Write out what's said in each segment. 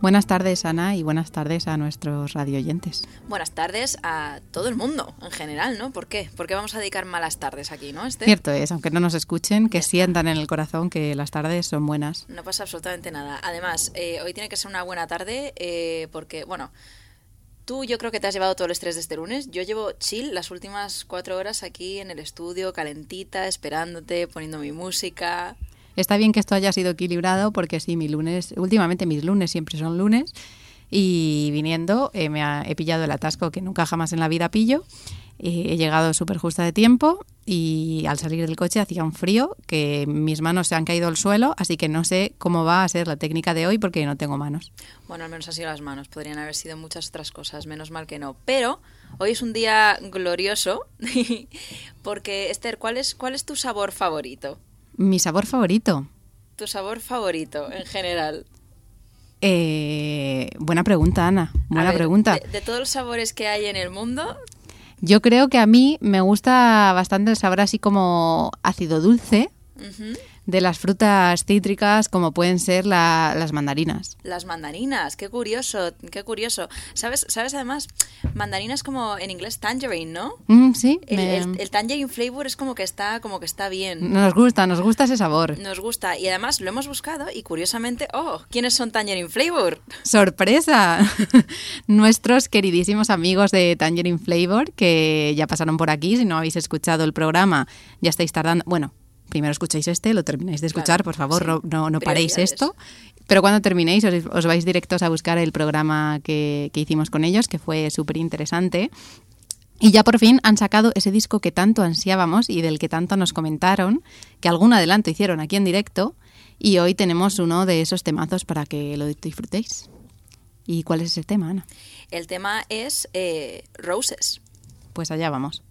Buenas tardes, Ana, y buenas tardes a nuestros radioyentes. Buenas tardes a todo el mundo en general, ¿no? ¿Por qué? Porque vamos a dedicar malas tardes aquí, ¿no? Este? Cierto es, aunque no nos escuchen, que sientan en el corazón que las tardes son buenas. No pasa absolutamente nada. Además, eh, hoy tiene que ser una buena tarde eh, porque, bueno, tú yo creo que te has llevado todo el estrés de este lunes. Yo llevo chill las últimas cuatro horas aquí en el estudio, calentita, esperándote, poniendo mi música. Está bien que esto haya sido equilibrado porque sí, mi lunes, últimamente mis lunes siempre son lunes y viniendo eh, me he pillado el atasco que nunca jamás en la vida pillo. Eh, he llegado súper justa de tiempo y al salir del coche hacía un frío que mis manos se han caído al suelo, así que no sé cómo va a ser la técnica de hoy porque no tengo manos. Bueno, al menos ha sido las manos, podrían haber sido muchas otras cosas, menos mal que no. Pero hoy es un día glorioso porque, Esther, ¿cuál es, cuál es tu sabor favorito? Mi sabor favorito. ¿Tu sabor favorito en general? Eh, buena pregunta, Ana. Buena ver, pregunta. De, de, todos los sabores que hay en el mundo. Yo creo que a mí me gusta bastante el sabor así como ácido dulce. Uh -huh. De las frutas cítricas como pueden ser la, las mandarinas. Las mandarinas, qué curioso, qué curioso. ¿Sabes, sabes además, mandarinas como en inglés tangerine, ¿no? Mm, sí. El, me... el, el, tangerine flavor es como que está, como que está bien. Nos gusta, nos gusta ese sabor. Nos gusta y además lo hemos buscado y curiosamente, oh, ¿quiénes son tangerine flavor? Sorpresa. Nuestros queridísimos amigos de tangerine flavor que ya pasaron por aquí. Si no habéis escuchado el programa, ya estáis tardando. Bueno primero escucháis este, lo termináis de escuchar, claro, por favor, sí. no, no paréis esto. Pero cuando terminéis os, os, vais directos a buscar el programa que, que hicimos con ellos, que fue súper interesante. Y ya por fin han sacado ese disco que tanto ansiábamos y del que tanto nos comentaron, que algún adelanto hicieron aquí en directo, y hoy tenemos uno de esos temazos para que lo disfrutéis. ¿Y cuál es ese tema, Ana? El tema es eh, Roses. Pues allá vamos.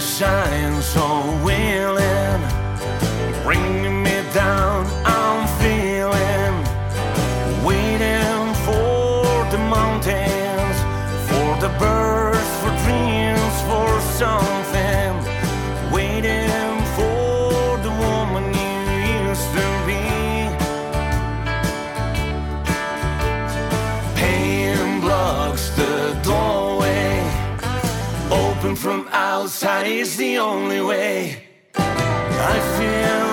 Shining so willing, bringing outside is the only way. I feel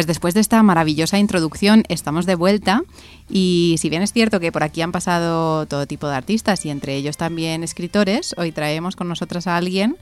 Pues después de esta maravillosa introducción estamos de vuelta y si bien es cierto que por aquí han pasado todo tipo de artistas y entre ellos también escritores, hoy traemos con nosotras a alguien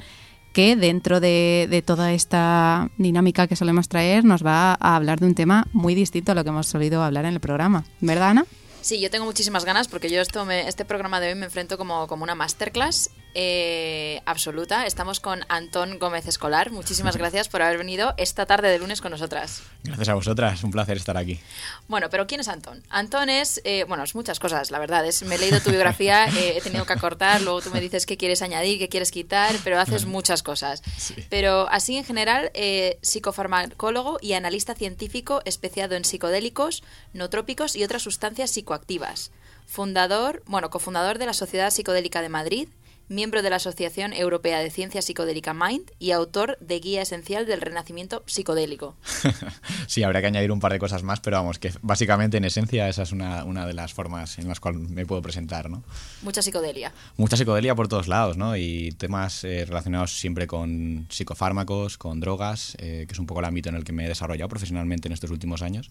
que dentro de, toda esta dinámica que solemos traer nos va a hablar de un tema muy distinto a lo que hemos solido hablar en el programa. ¿Verdad, Ana? Sí, yo tengo muchísimas ganas porque yo esto me- este programa de hoy me enfrento como, como una masterclass eh, absoluta. Estamos con Antón Gómez Escolar. Muchísimas gracias por haber venido esta tarde de lunes con nosotras. Gracias a vosotras, un placer estar aquí. Bueno, pero ¿quién es Antón? Antón es, eh, bueno, es muchas cosas, la verdad. Es, me he leído tu biografía, eh, he tenido que acortar, luego tú me dices qué quieres añadir, qué quieres quitar, pero haces muchas cosas. Pero así en general, eh, psicofarmacólogo y analista científico especiado en psicodélicos, nootrópicos y otras sustancias psicoactivas. Fundador, bueno, cofundador de la Sociedad Psicodélica de Madrid, miembro de la Asociación Europea de Ciencia Psicodélica Mind y autor de Guía Esencial del Renacimiento Psicodélico. sí, habría que añadir un par de cosas más, pero vamos, que básicamente en esencia esa es una, una de las formas en las cuales me puedo presentar, ¿no? Mucha psicodelia. Mucha psicodelia por todos lados, ¿no? Y temas eh, relacionados siempre con psicofármacos, con drogas, eh, que es un poco el ámbito en el que me he desarrollado profesionalmente en estos últimos años.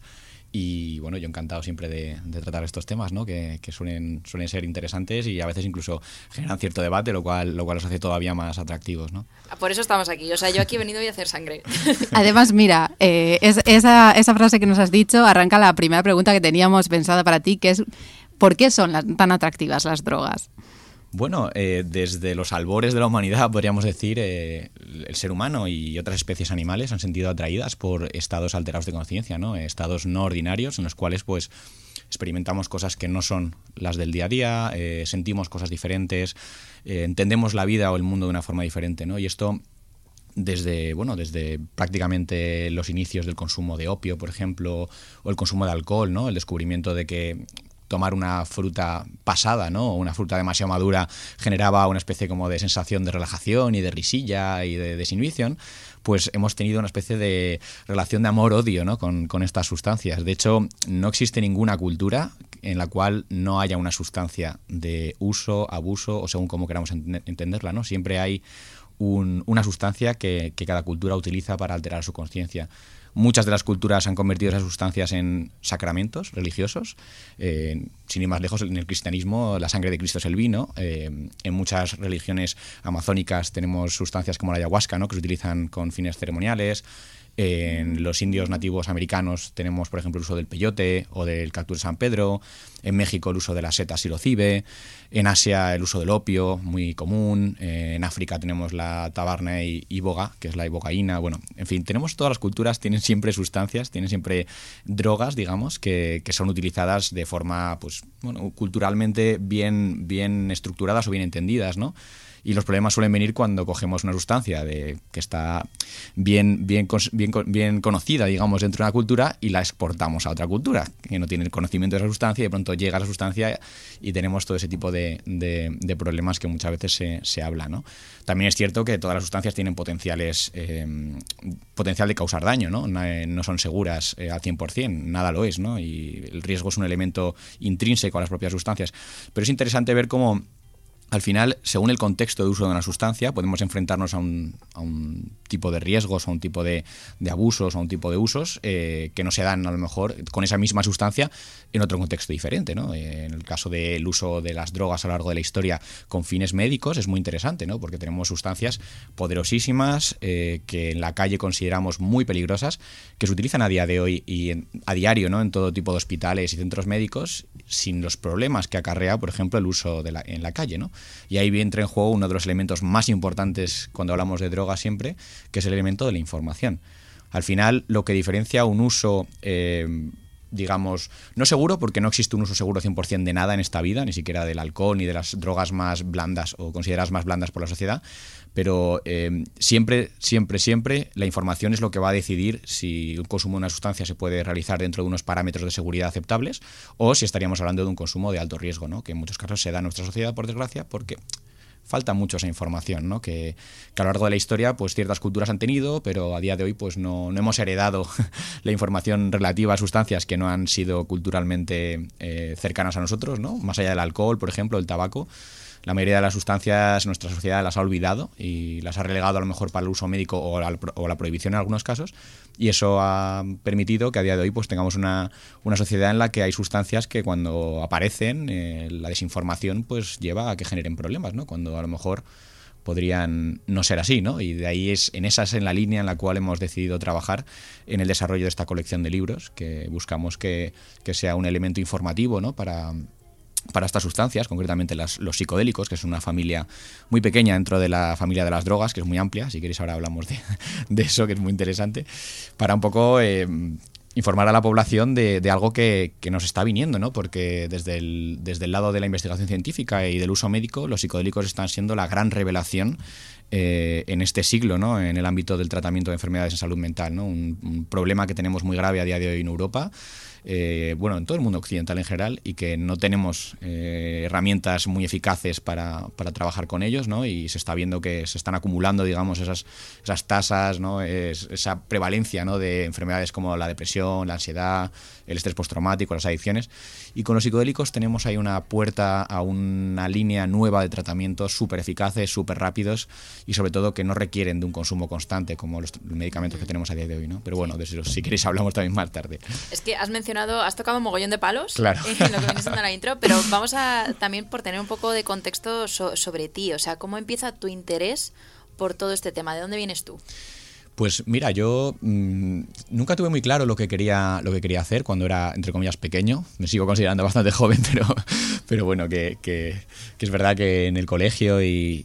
Y bueno, yo encantado siempre de, de tratar estos temas, ¿no? Que, que suelen, suelen ser interesantes y a veces incluso generan cierto debate, lo cual, lo cual los hace todavía más atractivos, ¿no? Por eso estamos aquí. O sea, yo aquí he venido hoy a hacer sangre. Además, mira, eh, es- esa, esa frase que nos has dicho arranca la primera pregunta que teníamos pensada para ti, que es ¿por qué son las- tan atractivas las drogas? Bueno, eh, desde los albores de la humanidad, podríamos decir, eh, el ser humano y otras especies animales han sentido atraídas por estados alterados de conciencia, ¿no? Estados no ordinarios en los cuales, pues, experimentamos cosas que no son las del día a día, eh, sentimos cosas diferentes, eh, entendemos la vida o el mundo de una forma diferente, ¿no? Y esto desde bueno desde prácticamente los inicios del consumo de opio por ejemplo o el consumo de alcohol no el descubrimiento de que tomar una fruta pasada no una fruta demasiado madura generaba una especie como de sensación de relajación y de risilla y de desinhibición pues hemos tenido una especie de relación de amor-odio ¿no? con, estas sustancias. De hecho, no existe ninguna cultura en la cual no haya una sustancia de uso, abuso o según como queramos enten- entenderla. ¿no? Siempre hay un- una sustancia que cada cultura utiliza para alterar su conciencia. Muchas de las culturas han convertido esas sustancias en sacramentos religiosos. Eh, sin ir más lejos, en el cristianismo la sangre de Cristo es el vino. Eh, en muchas religiones amazónicas tenemos sustancias como la ayahuasca, ¿no? que se utilizan con fines ceremoniales. En los indios nativos americanos tenemos, por ejemplo, el uso del peyote o del cactus San Pedro. En México el uso de la seta psilocibe. En Asia el uso del opio, muy común. Eh, En África tenemos la tabarna y iboga, que es la ibogaína. Bueno, en fin, tenemos todas las culturas, tienen siempre sustancias, tienen siempre drogas, digamos, que, que son utilizadas de forma, pues, bueno, culturalmente bien, bien estructuradas o bien entendidas, ¿no? Y los problemas suelen venir cuando cogemos una sustancia de, que está bien, bien, bien, bien conocida, digamos, dentro de una cultura y la exportamos a otra cultura que no tiene el conocimiento de esa sustancia y de pronto llega la sustancia y tenemos todo ese tipo de, de- problemas que muchas veces se, se habla. ¿no? También es cierto que todas las sustancias tienen potenciales, eh, potencial de causar daño, ¿no? No, eh, son seguras eh, al 100%, nada lo es, ¿no? y el riesgo es un elemento intrínseco a las propias sustancias. Pero es interesante ver cómo al final, según el contexto de uso de una sustancia, podemos enfrentarnos a un, a un tipo de riesgos, a un tipo de, abusos, a un tipo de usos eh, que no se dan a lo mejor con esa misma sustancia en otro contexto diferente. ¿no? Eh, en el caso del uso de las drogas a lo largo de la historia con fines médicos es muy interesante, ¿no? porque tenemos sustancias poderosísimas eh, que en la calle consideramos muy peligrosas, que se utilizan a día de hoy y en- a diario ¿no? en todo tipo de hospitales y centros médicos sin los problemas que acarrea, por ejemplo, el uso de la- en la calle. ¿no? Y ahí entra en juego uno de los elementos más importantes cuando hablamos de drogas siempre, que es el elemento de la información. Al final, lo que diferencia un uso, eh, digamos, no seguro, porque no existe un uso seguro 100% de nada en esta vida, ni siquiera del alcohol, ni de las drogas más blandas o consideradas más blandas por la sociedad, pero eh, siempre, siempre, siempre la información es lo que va a decidir si un consumo de una sustancia se puede realizar dentro de unos parámetros de seguridad aceptables o si estaríamos hablando de un consumo de alto riesgo, ¿no? que en muchos casos se da en nuestra sociedad, por desgracia, porque falta mucho esa información, ¿no? Que, a lo largo de la historia, pues ciertas culturas han tenido, pero a día de hoy, pues no, no hemos heredado la información relativa a sustancias que no han sido culturalmente eh, cercanas a nosotros, ¿no? Más allá del alcohol, por ejemplo, el tabaco. La mayoría de las sustancias nuestra sociedad las ha olvidado y las ha relegado a lo mejor para el uso médico o la, o la prohibición en algunos casos. Y eso ha permitido que a día de hoy pues tengamos una, una sociedad en la que hay sustancias que cuando aparecen, eh, la desinformación pues lleva a que generen problemas, ¿no? Cuando a lo mejor podrían no ser así, ¿no? Y de ahí es en esa es en la línea en la cual hemos decidido trabajar en el desarrollo de esta colección de libros, que buscamos que, que sea un elemento informativo, ¿no? Para, para estas sustancias, concretamente los psicodélicos, que es una familia muy pequeña dentro de la familia de las drogas, que es muy amplia, si queréis ahora hablamos de, eso, que es muy interesante, para un poco eh, informar a la población de, algo que, que, nos está viniendo, ¿no? porque desde el, desde el lado de la investigación científica y del uso médico, los psicodélicos están siendo la gran revelación eh, en este siglo, ¿no? en el ámbito del tratamiento de enfermedades en salud mental, ¿no? un problema que tenemos muy grave a día de hoy en Europa. Eh, bueno, en todo el mundo occidental en general y que no tenemos eh, herramientas muy eficaces para, para, trabajar con ellos, ¿no? Y se está viendo que se están acumulando, digamos, esas, esas tasas, ¿no? Es, esa prevalencia, ¿no? De enfermedades como la depresión, la ansiedad, el estrés postraumático, las adicciones. Y con los psicodélicos tenemos ahí una puerta a una línea nueva de tratamientos súper eficaces, súper rápidos y sobre todo que no requieren de un consumo constante como los medicamentos que tenemos a día de hoy, ¿no? Pero bueno, de eso, si queréis hablamos también más tarde. Es que has mencionado has tocado un mogollón de palos claro. en lo que viene siendo la intro, pero vamos a también por tener un poco de contexto so, sobre ti, o sea, ¿cómo empieza tu interés por todo este tema? ¿De dónde vienes tú? Pues mira, yo mmm, nunca tuve muy claro lo que quería lo que quería hacer cuando era entre comillas pequeño. Me sigo considerando bastante joven, pero, pero bueno, que, que, es verdad que en el colegio y,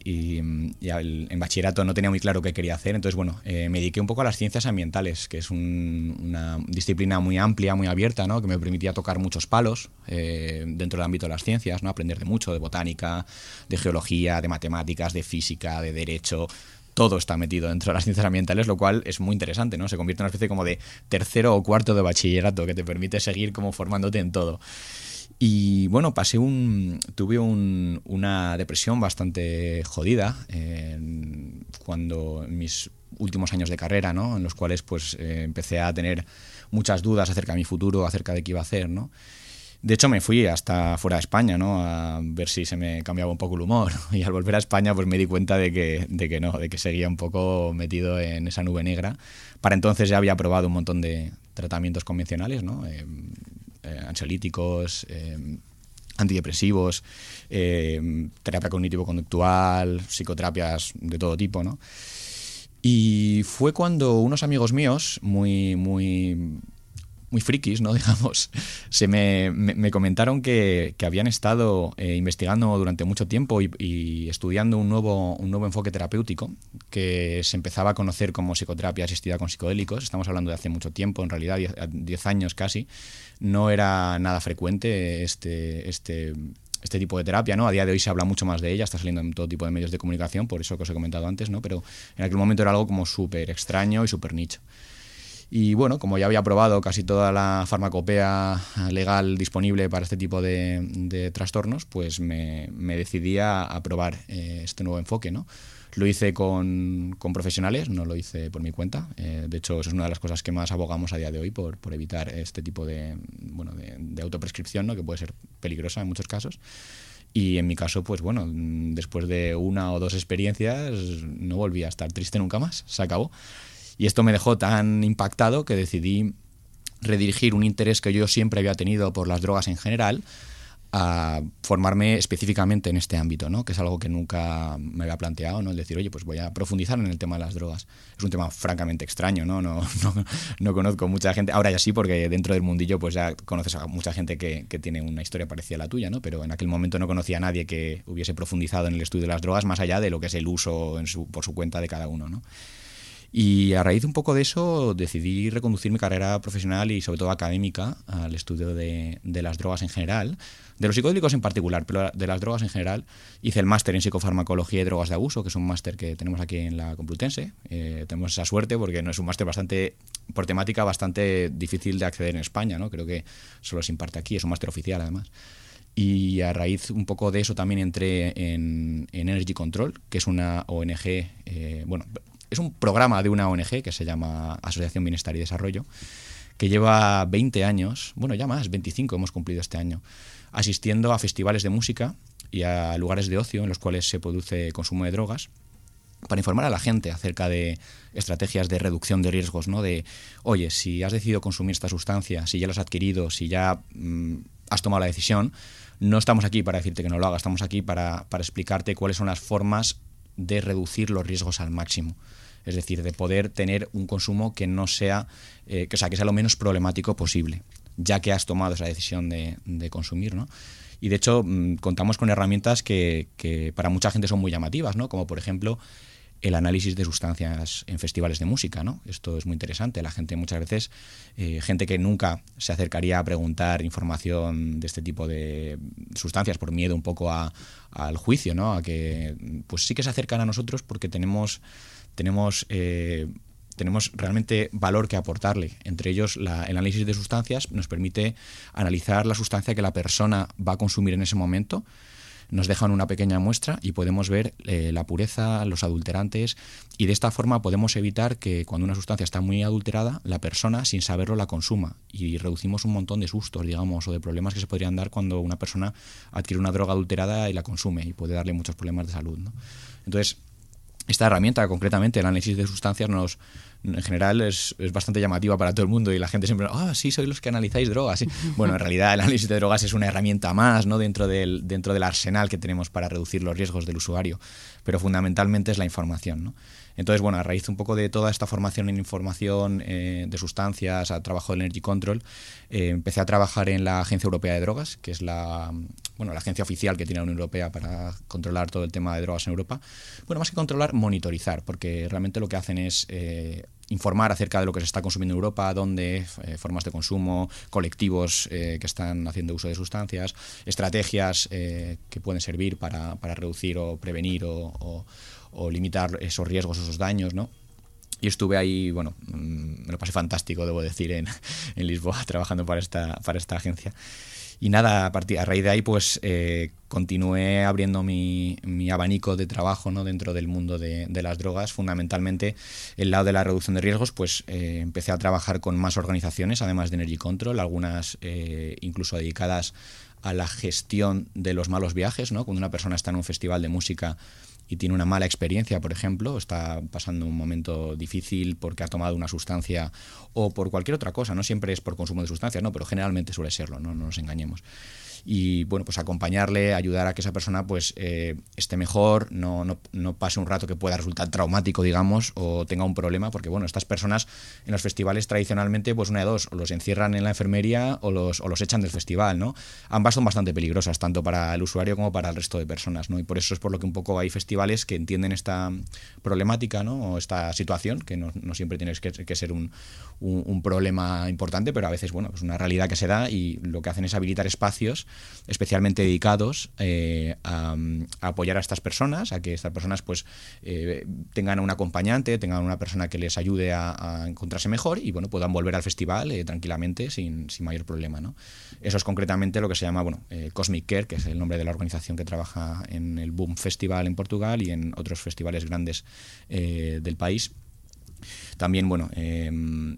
el, en bachillerato no tenía muy claro qué quería hacer. Entonces, bueno, eh, me dediqué un poco a las ciencias ambientales, que es un, una disciplina muy amplia, muy abierta, ¿no? que me permitía tocar muchos palos eh, dentro del ámbito de las ciencias, ¿no? aprender de mucho, de botánica, de geología, de matemáticas, de física, de derecho todo está metido dentro de las ciencias ambientales, lo cual es muy interesante, ¿no? Se convierte en una especie como de tercero o cuarto de bachillerato que te permite seguir como formándote en todo. Y bueno, pasé un. tuve un, una depresión bastante jodida cuando en mis últimos años de carrera, ¿no? En los cuales pues eh, empecé a tener muchas dudas acerca de mi futuro, acerca de qué iba a hacer, ¿no? De hecho, me fui hasta fuera de España, ¿no? A ver si se me cambiaba un poco el humor. Y al volver a España, pues me di cuenta de que, de que no, de que seguía un poco metido en esa nube negra. Para entonces ya había probado un montón de tratamientos convencionales, ¿no? Eh, eh, ansiolíticos, eh, antidepresivos, terapia cognitivo-conductual, psicoterapias de todo tipo, ¿no? Y fue cuando unos amigos míos, muy, muy muy frikis, ¿no? Digamos, se me, me, me comentaron que, que, habían estado eh, investigando durante mucho tiempo y, y, estudiando un nuevo, un nuevo enfoque terapéutico que se empezaba a conocer como psicoterapia asistida con psicodélicos. Estamos hablando de hace mucho tiempo, en realidad 10 años casi. No era nada frecuente este, este, este tipo de terapia, ¿no? A día de hoy se habla mucho más de ella, está saliendo en todo tipo de medios de comunicación, por eso que os he comentado antes, ¿no? Pero en aquel momento era algo como súper extraño y súper nicho. Y bueno, como ya había probado casi toda la farmacopea legal disponible para este tipo de, trastornos, pues me, me decidí a, probar eh, este nuevo enfoque, ¿no? Lo hice con, con, profesionales, no lo hice por mi cuenta. Eh, de hecho, eso es una de las cosas que más abogamos a día de hoy por, por evitar este tipo de, bueno, de, de autoprescripción, ¿no? que puede ser peligrosa en muchos casos. Y en mi caso, pues bueno, después de una o dos experiencias, no volví a estar triste nunca más, se acabó. Y esto me dejó tan impactado que decidí redirigir un interés que yo siempre había tenido por las drogas en general a formarme específicamente en este ámbito, ¿no? que es algo que nunca me había planteado, ¿no? el decir, oye, pues voy a profundizar en el tema de las drogas. Es un tema francamente extraño, ¿no? No, no, no conozco mucha gente, ahora ya sí, porque dentro del mundillo pues ya conoces a mucha gente que, que, tiene una historia parecida a la tuya, ¿no? pero en aquel momento no conocía a nadie que hubiese profundizado en el estudio de las drogas más allá de lo que es el uso por su cuenta de cada uno. ¿no? Y a raíz un poco de eso decidí reconducir mi carrera profesional y sobre todo académica al estudio de, de las drogas en general, de los psicodélicos en particular, pero de las drogas en general. Hice el máster en psicofarmacología y drogas de abuso, que es un máster que tenemos aquí en la Complutense. Eh, tenemos esa suerte porque no es un máster bastante, por temática, bastante difícil de acceder en España, ¿no? Creo que solo se imparte aquí, es un máster oficial además. Y a raíz un poco de eso también entré en, en Energy Control, que es una ONG, eh, bueno, es un programa de una ONG que se llama Asociación Bienestar y Desarrollo, que lleva 20 años, bueno, ya más, 25 hemos cumplido este año, asistiendo a festivales de música y a lugares de ocio en los cuales se produce consumo de drogas para informar a la gente acerca de estrategias de reducción de riesgos, ¿no? De, oye, si has decidido consumir esta sustancia, si ya lo has adquirido, si ya mmm, has tomado la decisión, no estamos aquí para decirte que no lo hagas, estamos aquí para explicarte cuáles son las formas de reducir los riesgos al máximo es decir, de poder tener un consumo que no sea, eh, sea, que sea lo menos problemático posible, ya que has tomado esa decisión de, consumir, ¿no? Y de hecho mmm, contamos con herramientas que, que, para mucha gente son muy llamativas, ¿no? Como por ejemplo el análisis de sustancias en festivales de música, ¿no? Esto es muy interesante. La gente muchas veces, eh, gente que nunca se acercaría a preguntar información de este tipo de sustancias por miedo un poco a, al juicio, ¿no? A que, pues sí que se acercan a nosotros porque tenemos tenemos, eh, tenemos realmente valor que aportarle. Entre ellos, el análisis de sustancias nos permite analizar la sustancia que la persona va a consumir en ese momento. Nos dejan una pequeña muestra y podemos ver eh, la pureza, los adulterantes y de esta forma podemos evitar que cuando una sustancia está muy adulterada, la persona sin saberlo la consuma y reducimos un montón de sustos, digamos, o de problemas que se podrían dar cuando una persona adquiere una droga adulterada y la consume y puede darle muchos problemas de salud. Entonces, esta herramienta, concretamente el análisis de sustancias, nos, en general es, es, bastante llamativa para todo el mundo y la gente siempre, ah, sí, sois los que analizáis drogas. Sí. Bueno, en realidad el análisis de drogas es una herramienta más ¿no? dentro, del, dentro del arsenal que tenemos para reducir los riesgos del usuario, pero fundamentalmente es la información. ¿no? Entonces, bueno, a raíz un poco de toda esta formación en información eh, de sustancias, a trabajo del Energy Control, eh, empecé a trabajar en la Agencia Europea de Drogas, que es la, bueno, la agencia oficial que tiene la Unión Europea para controlar todo el tema de drogas en Europa. Bueno, más que controlar, monitorizar, porque realmente lo que hacen es eh, informar acerca de lo que se está consumiendo en Europa, dónde, formas de consumo, colectivos que están haciendo uso de sustancias, estrategias que pueden servir para, para, reducir o prevenir o, o, limitar esos riesgos, esos daños, ¿no? Y estuve ahí, bueno, mm, me lo pasé fantástico, debo decir, en, en Lisboa, trabajando para esta, para esta agencia. Y nada, a, partir, a raíz de ahí pues eh, continué abriendo mi, mi, abanico de trabajo ¿no? dentro del mundo de, de, las drogas. Fundamentalmente, el lado de la reducción de riesgos, pues eh, empecé a trabajar con más organizaciones, además de Energy Control, algunas eh, incluso dedicadas a la gestión de los malos viajes, ¿no? Cuando una persona está en un festival de música y tiene una mala experiencia, por ejemplo, está pasando un momento difícil porque ha tomado una sustancia o por cualquier otra cosa, no siempre es por consumo de sustancias, no, pero generalmente suele serlo, no, no nos engañemos y bueno, pues acompañarle, ayudar a que esa persona pues eh, esté mejor, no, no, no, pase un rato que pueda resultar traumático, digamos, o tenga un problema, porque bueno, estas personas en los festivales tradicionalmente, pues una de dos, o los encierran en la enfermería o los, o los echan del festival, ¿no? Ambas son bastante peligrosas, tanto para el usuario como para el resto de personas, ¿no? Y por eso es por lo que un poco hay festivales que entienden esta problemática, ¿no? O esta situación, que no, no siempre tiene que, que ser un, un, problema importante, pero a veces, bueno, es pues una realidad que se da y lo que hacen es habilitar espacios especialmente dedicados eh, a, apoyar a estas personas, a que estas personas pues eh, tengan un acompañante, tengan una persona que les ayude a, encontrarse mejor y bueno, puedan volver al festival eh, tranquilamente sin, sin, mayor problema. ¿no? Eso es concretamente lo que se llama bueno, Cosmic Care, que es el nombre de la organización que trabaja en el Boom Festival en Portugal y en otros festivales grandes del país También, bueno, eh,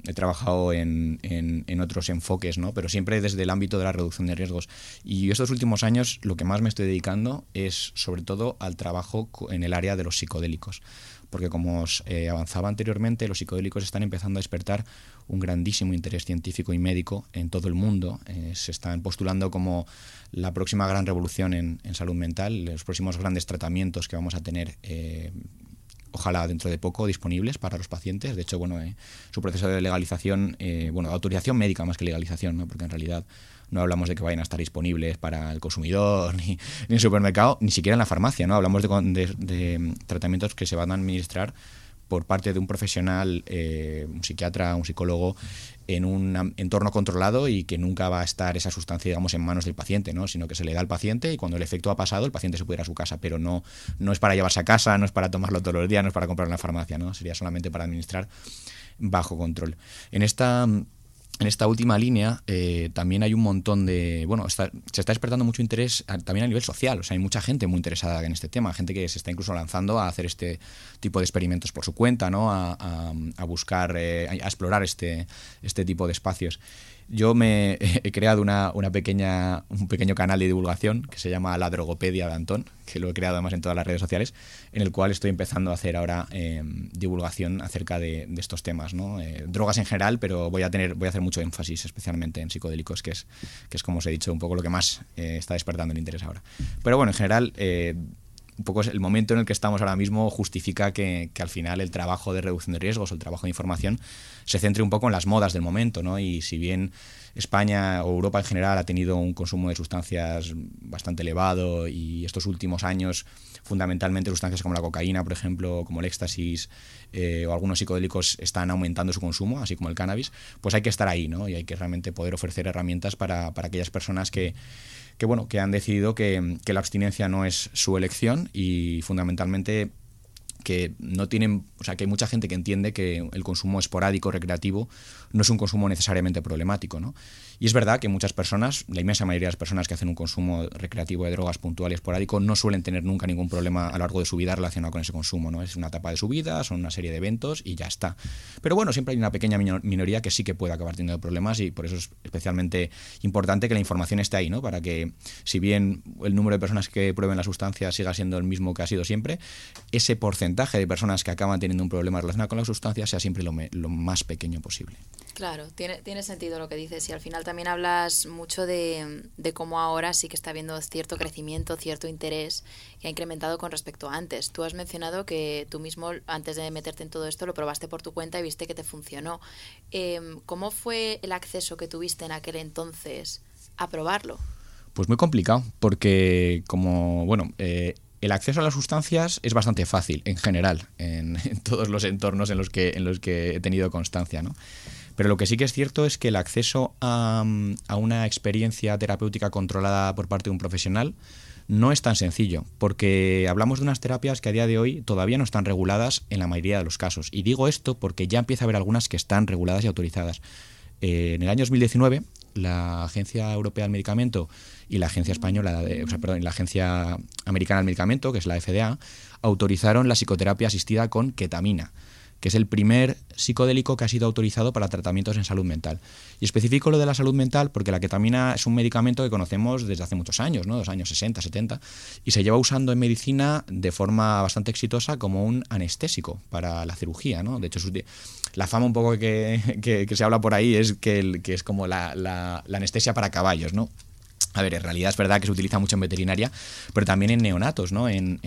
he trabajado en, en, en, otros enfoques, ¿no? Pero siempre desde el ámbito de la reducción de riesgos. Y estos últimos años lo que más me estoy dedicando es sobre todo al trabajo en el área de los psicodélicos. Porque como os eh, avanzaba anteriormente, los psicodélicos están empezando a despertar un grandísimo interés científico y médico en todo el mundo. Eh, se están postulando como la próxima gran revolución en, en, salud mental, los próximos grandes tratamientos que vamos a tener eh, ojalá dentro de poco disponibles para los pacientes. De hecho, bueno, eh, su proceso de legalización, eh, bueno, autorización médica más que legalización, ¿no? porque en realidad no hablamos de que vayan a estar disponibles para el consumidor, ni, ni en supermercado, ni siquiera en la farmacia, ¿no? Hablamos de, de, de tratamientos que se van a administrar por parte de un profesional, eh, un psiquiatra, un psicólogo, en un entorno controlado y que nunca va a estar esa sustancia, digamos, en manos del paciente, ¿no? sino que se le da al paciente y cuando el efecto ha pasado, el paciente se puede ir a su casa, pero no, no es para llevarse a casa, no es para tomarlo todos los días, no es para comprarlo en la farmacia, ¿no? sería solamente para administrar bajo control. En esta en esta última línea eh, también hay un montón de... Bueno, está, se está despertando mucho interés también a nivel social. O sea, hay mucha gente muy interesada en este tema, gente que se está incluso lanzando a hacer este tipo de experimentos por su cuenta, ¿no? A, a, a buscar, eh, a explorar este, este tipo de espacios. Yo me he creado una, una, pequeña, un pequeño canal de divulgación que se llama La Drogopedia de Antón, que lo he creado además en todas las redes sociales, en el cual estoy empezando a hacer ahora eh, divulgación acerca de, estos temas. ¿no? Eh, drogas en general, pero voy a, tener, voy a hacer mucho énfasis especialmente en psicodélicos, que es, que es como os he dicho, un poco lo que más eh, está despertando el interés ahora. Pero bueno, en general un poco el momento en el que estamos ahora mismo justifica que, que, al final el trabajo de reducción de riesgos o el trabajo de información se centre un poco en las modas del momento, ¿no? Y si bien España o Europa en general ha tenido un consumo de sustancias bastante elevado y estos últimos años fundamentalmente sustancias como la cocaína, por ejemplo, como el éxtasis eh, o algunos psicodélicos están aumentando su consumo, así como el cannabis, pues hay que estar ahí, ¿no? Y hay que realmente poder ofrecer herramientas para, para aquellas personas que que bueno, que han decidido que, que la abstinencia no es su elección y fundamentalmente que no tienen, o sea, que hay mucha gente que entiende que el consumo esporádico recreativo no es un consumo necesariamente problemático, ¿no? Y es verdad que muchas personas, la inmensa mayoría de las personas que hacen un consumo recreativo de drogas puntual y esporádico no suelen tener nunca ningún problema a lo largo de su vida relacionado con ese consumo, ¿no? Es una etapa de su vida, son una serie de eventos y ya está. Pero bueno, siempre hay una pequeña minoría que sí que puede acabar teniendo problemas y por eso es especialmente importante que la información esté ahí, ¿no? Para que si bien el número de personas que prueben la sustancia siga siendo el mismo que ha sido siempre, ese porcentaje de personas que acaban teniendo un problema relacionado con la sustancia sea siempre lo, más pequeño posible. Claro, tiene, tiene sentido lo que dices y al final también hablas mucho de, de, cómo ahora sí que está habiendo cierto crecimiento, cierto interés que ha incrementado con respecto a antes. Tú has mencionado que tú mismo, antes de meterte en todo esto, lo probaste por tu cuenta y viste que te funcionó. Eh, ¿Cómo fue el acceso que tuviste en aquel entonces a probarlo? Pues muy complicado, porque como, bueno, eh, el acceso a las sustancias es bastante fácil en general, en, en, todos los entornos en los que, en los que he tenido constancia, ¿no? Pero lo que sí que es cierto es que el acceso a, a una experiencia terapéutica controlada por parte de un profesional no es tan sencillo, porque hablamos de unas terapias que a día de hoy todavía no están reguladas en la mayoría de los casos. Y digo esto porque ya empieza a haber algunas que están reguladas y autorizadas. Eh, en el año 2019, la Agencia Europea del Medicamento y la Agencia Española, de, o sea, perdón, la Agencia Americana del Medicamento, que es la FDA, autorizaron la psicoterapia asistida con ketamina que es el primer psicodélico que ha sido autorizado para tratamientos en salud mental. Y especifico lo de la salud mental porque la ketamina es un medicamento que conocemos desde hace muchos años, ¿no? los años 60, 70, y se lleva usando en medicina de forma bastante exitosa como un anestésico para la cirugía. ¿no? De hecho, la fama un poco que, que, se habla por ahí es que, el, que es como la, la anestesia para caballos, ¿no? A ver, en realidad es verdad que se utiliza mucho en veterinaria, pero también en neonatos, ¿no? En,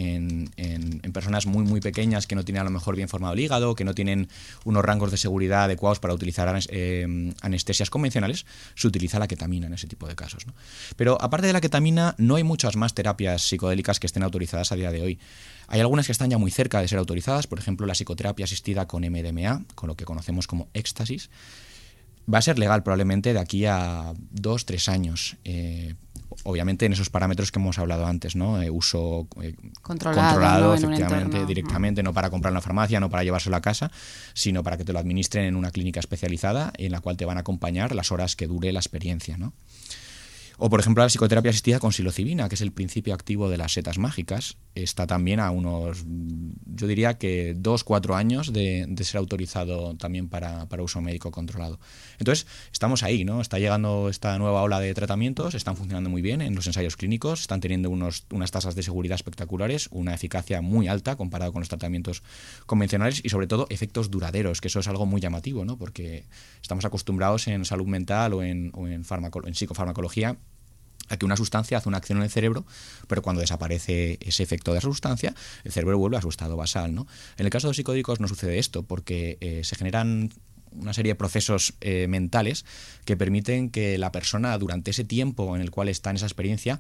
personas muy, muy pequeñas que no tienen a lo mejor bien formado el hígado, que no tienen unos rangos de seguridad adecuados para utilizar eh, anestesias convencionales, se utiliza la ketamina en ese tipo de casos. Pero aparte de la ketamina, no hay muchas más terapias psicodélicas que estén autorizadas a día de hoy. Hay algunas que están ya muy cerca de ser autorizadas, por ejemplo, la psicoterapia asistida con MDMA, con lo que conocemos como éxtasis, va a ser legal probablemente de aquí a dos, tres años. Eh, obviamente en esos parámetros que hemos hablado antes, ¿no? Eh, uso eh, controlado, controlado ¿no? efectivamente, directamente, no para comprarlo en la farmacia, no para llevárselo a casa, sino para que te lo administren en una clínica especializada en la cual te van a acompañar las horas que dure la experiencia, ¿no? O, por ejemplo, la psicoterapia asistida con psilocibina, que es el principio activo de las setas mágicas. Está también a unos yo diría que dos, cuatro años de, ser autorizado también para, para, uso médico controlado. Entonces, estamos ahí, ¿no? Está llegando esta nueva ola de tratamientos, están funcionando muy bien en los ensayos clínicos, están teniendo unos, unas tasas de seguridad espectaculares, una eficacia muy alta comparado con los tratamientos convencionales y sobre todo efectos duraderos, que eso es algo muy llamativo, ¿no? Porque estamos acostumbrados en salud mental o o en, en psicofarmacología a que una sustancia hace una acción en el cerebro, pero cuando desaparece ese efecto de esa sustancia, el cerebro vuelve a su estado basal. ¿no? En el caso de los psicodélicos no sucede esto, porque eh, se generan una serie de procesos eh, mentales que permiten que la persona durante ese tiempo en el cual está en esa experiencia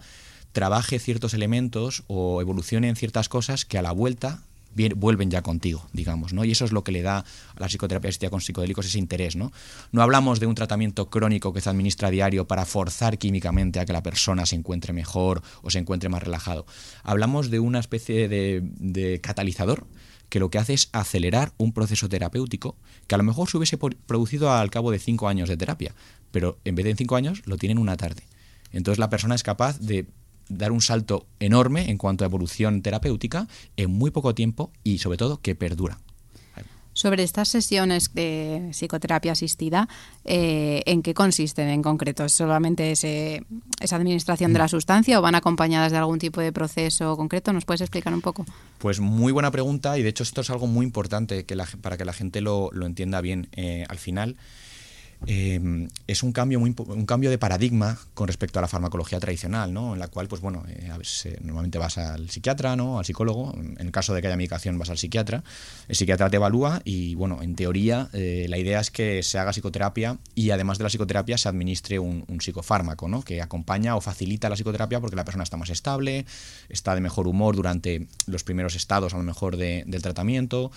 trabaje ciertos elementos o evolucione en ciertas cosas que a la vuelta vuelven ya contigo, digamos, ¿no? Y eso es lo que le da a la psicoterapia asistida con psicodélicos ese interés, ¿no? No hablamos de un tratamiento crónico que se administra a diario para forzar químicamente a que la persona se encuentre mejor o se encuentre más relajado. Hablamos de una especie de, de catalizador que lo que hace es acelerar un proceso terapéutico que a lo mejor se hubiese producido al cabo de cinco años de terapia, pero en vez de en cinco años lo tiene en una tarde. Entonces la persona es capaz de dar un salto enorme en cuanto a evolución terapéutica en muy poco tiempo y sobre todo que perdura. Sobre estas sesiones de psicoterapia asistida, eh, ¿en qué consisten en concreto? ¿Es solamente ese, esa administración de la sustancia o van acompañadas de algún tipo de proceso concreto? ¿Nos puedes explicar un poco? Pues muy buena pregunta y de hecho esto es algo muy importante que para que la gente lo, lo entienda bien. Eh, al final, eh, es un cambio, muy, un cambio de paradigma con respecto a la farmacología tradicional, ¿no? en la cual, pues bueno, eh, normalmente vas al psiquiatra, ¿no? al psicólogo, en el caso de que haya medicación vas al psiquiatra, el psiquiatra te evalúa y, bueno, en teoría eh, la idea es que se haga psicoterapia y además de la psicoterapia se administre un, un, psicofármaco, ¿no? que acompaña o facilita la psicoterapia porque la persona está más estable, está de mejor humor durante los primeros estados a lo mejor de, del tratamiento,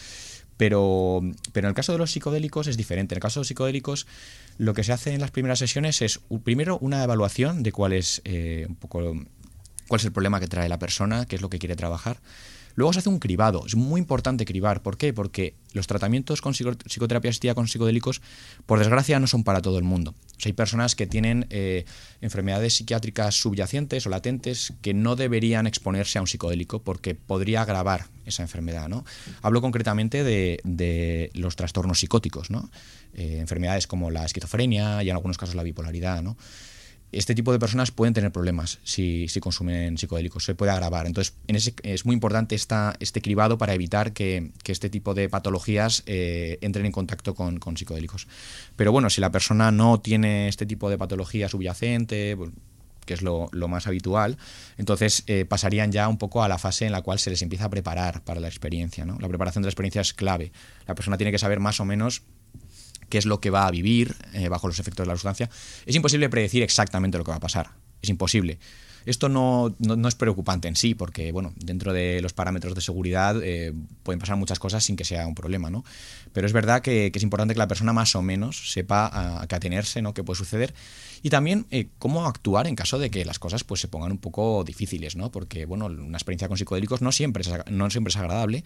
pero, pero en el caso de los psicodélicos es diferente. En el caso de los psicodélicos, lo que se hace en las primeras sesiones es, primero, una evaluación de cuál es eh, un poco cuál es el problema que trae la persona, qué es lo que quiere trabajar. Luego se hace un cribado. Es muy importante cribar. ¿Por qué? Porque los tratamientos con psicoterapia asistida con psicodélicos, por desgracia, no son para todo el mundo. hay personas que tienen eh, enfermedades psiquiátricas subyacentes o latentes que no deberían exponerse a un psicodélico porque podría agravar esa enfermedad. ¿no? Hablo concretamente de, los trastornos psicóticos, ¿no? Eh, enfermedades como la esquizofrenia y en algunos casos la bipolaridad. ¿no? Este tipo de personas pueden tener problemas si, si consumen psicodélicos, se puede agravar. Entonces, es muy importante esta, este cribado para evitar que, que este tipo de patologías eh, entren en contacto con, con, psicodélicos. Pero bueno, si la persona no tiene este tipo de patología subyacente, pues, que es lo, lo, más habitual, entonces eh, pasarían ya un poco a la fase en la cual se les empieza a preparar para la experiencia. ¿no? La preparación de la experiencia es clave. La persona tiene que saber más o menos qué es lo que va a vivir eh, bajo los efectos de la sustancia, es imposible predecir exactamente lo que va a pasar. Es imposible. Esto no, no, es preocupante en sí, porque bueno, dentro de los parámetros de seguridad eh, pueden pasar muchas cosas sin que sea un problema, ¿no? Pero es verdad que, es importante que la persona más o menos sepa a, a qué atenerse, ¿no? qué puede suceder. Y también eh, cómo actuar en caso de que las cosas pues, se pongan un poco difíciles, ¿no? Porque bueno, una experiencia con psicodélicos no siempre es, no siempre es agradable.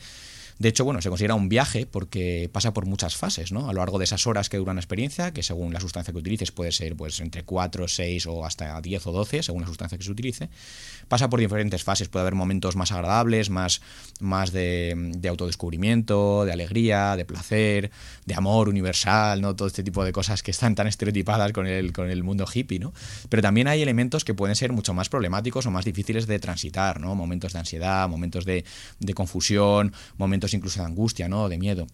De hecho, bueno, se considera un viaje porque pasa por muchas fases, ¿no? A lo largo de esas horas que dura una experiencia, que según la sustancia que utilices puede ser pues entre 4, 6 o hasta 10 o 12, según la sustancia que se utilice, pasa por diferentes fases. Puede haber momentos más agradables, más, más de, de autodescubrimiento, de alegría, de placer, de amor universal, ¿no? Todo este tipo de cosas que están tan estereotipadas con el, con el mundo hippie, ¿no? Pero también hay elementos que pueden ser mucho más problemáticos o más difíciles de transitar, ¿no? Momentos de ansiedad, momentos de, de confusión, momentos incluso de angustia, ¿no? De miedo.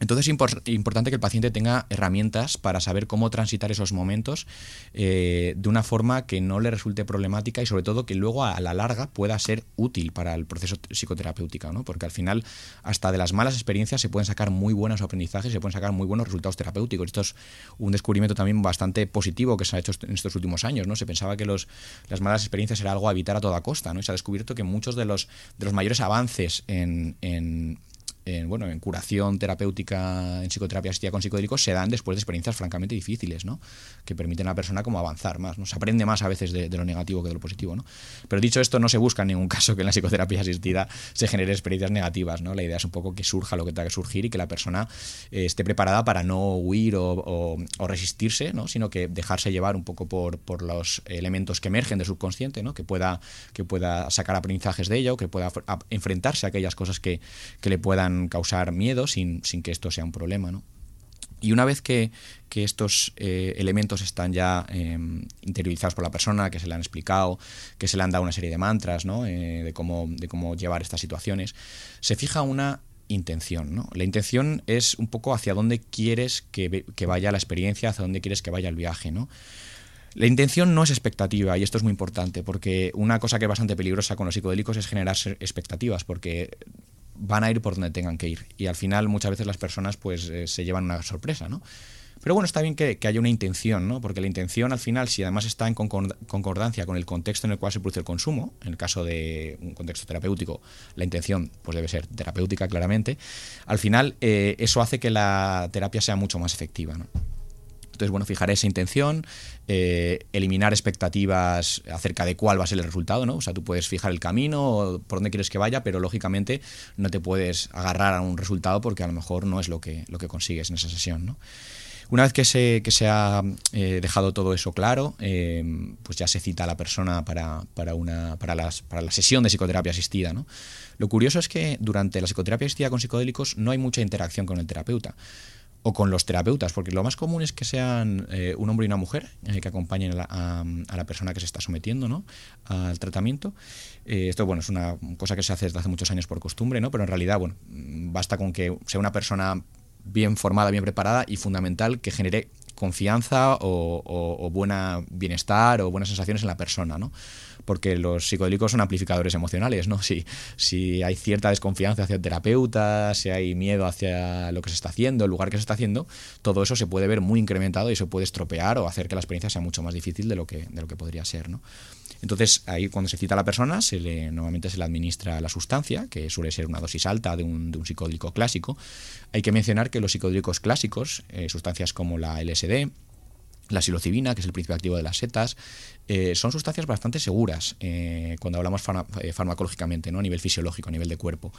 Entonces es importante que el paciente tenga herramientas para saber cómo transitar esos momentos eh, de una forma que no le resulte problemática y sobre todo que luego a la larga pueda ser útil para el proceso psicoterapéutico, ¿no? porque al final hasta de las malas experiencias se pueden sacar muy buenos aprendizajes, se pueden sacar muy buenos resultados terapéuticos. Esto es un descubrimiento también bastante positivo que se ha hecho en estos últimos años. ¿no? Se pensaba que los, las malas experiencias era algo a evitar a toda costa ¿no? y se ha descubierto que muchos de los, de los mayores avances en en, bueno, en curación terapéutica en psicoterapia asistida con psicodélicos se dan después de experiencias francamente difíciles, ¿no? que permiten a la persona como avanzar más. ¿no? Se aprende más a veces de, lo negativo que de lo positivo. ¿no? Pero dicho esto, no se busca en ningún caso que en la psicoterapia asistida se genere experiencias negativas. ¿no? La idea es un poco que surja lo que tenga que surgir y que la persona eh, esté preparada para no huir o, resistirse, ¿no? sino que dejarse llevar un poco por, por los elementos que emergen del subconsciente, ¿no? que, pueda, que pueda sacar aprendizajes de ello, que pueda enfrentarse a aquellas cosas que, que le puedan causar miedo sin, sin que esto sea un problema. ¿no? Y una vez que, que estos eh, elementos están ya eh, interiorizados por la persona, que se le han explicado, que se le han dado una serie de mantras ¿no? Eh, de, cómo, de cómo llevar estas situaciones, se fija una intención. ¿no? La intención es un poco hacia dónde quieres que, que vaya la experiencia, hacia dónde quieres que vaya el viaje. ¿no? La intención no es expectativa, y esto es muy importante, porque una cosa que es bastante peligrosa con los psicodélicos es generar expectativas, porque van a ir por donde tengan que ir. Y al final muchas veces las personas pues eh, se llevan una sorpresa, ¿no? Pero bueno, está bien que, que haya una intención, ¿no? Porque la intención al final, si además está en concord- concordancia con el contexto en el cual se produce el consumo, en el caso de un contexto terapéutico, la intención pues debe ser terapéutica claramente, al final eh, eso hace que la terapia sea mucho más efectiva, ¿no? Entonces, bueno, fijar esa intención, eh, eliminar expectativas acerca de cuál va a ser el resultado, ¿no? O sea, tú puedes fijar el camino, por dónde quieres que vaya, pero lógicamente no te puedes agarrar a un resultado porque a lo mejor no es lo que, lo que consigues en esa sesión, ¿no? Una vez que se, que se ha eh, dejado todo eso claro, eh, pues ya se cita a la persona para, para, una, para, las, para la sesión de psicoterapia asistida. ¿no? Lo curioso es que durante la psicoterapia asistida con psicodélicos no hay mucha interacción con el terapeuta o con los terapeutas, porque lo más común es que sean eh, un hombre y una mujer eh, que acompañen a la, persona que se está sometiendo ¿no? al tratamiento. Eh, esto bueno, es una cosa que se hace desde hace muchos años por costumbre, ¿no? pero en realidad bueno, basta con que sea una persona bien formada, bien preparada y fundamental que genere confianza o, o- o buena bienestar o buenas sensaciones en la persona, ¿no? Porque los psicodélicos son amplificadores emocionales, ¿no? Si, si hay cierta desconfianza hacia el terapeuta, si hay miedo hacia lo que se está haciendo, el lugar que se está haciendo, todo eso se puede ver muy incrementado y se puede estropear o hacer que la experiencia sea mucho más difícil de lo que, de lo que podría ser, ¿no? Entonces, ahí cuando se cita a la persona, se le, normalmente se le administra la sustancia, que suele ser una dosis alta de un, de un psicodélico clásico. Hay que mencionar que los psicodélicos clásicos, eh, sustancias como la LSD, la psilocibina, que es el principio activo de las setas, eh, son sustancias bastante seguras eh, cuando hablamos eh, farmacológicamente, ¿no? a nivel fisiológico, a nivel de cuerpo.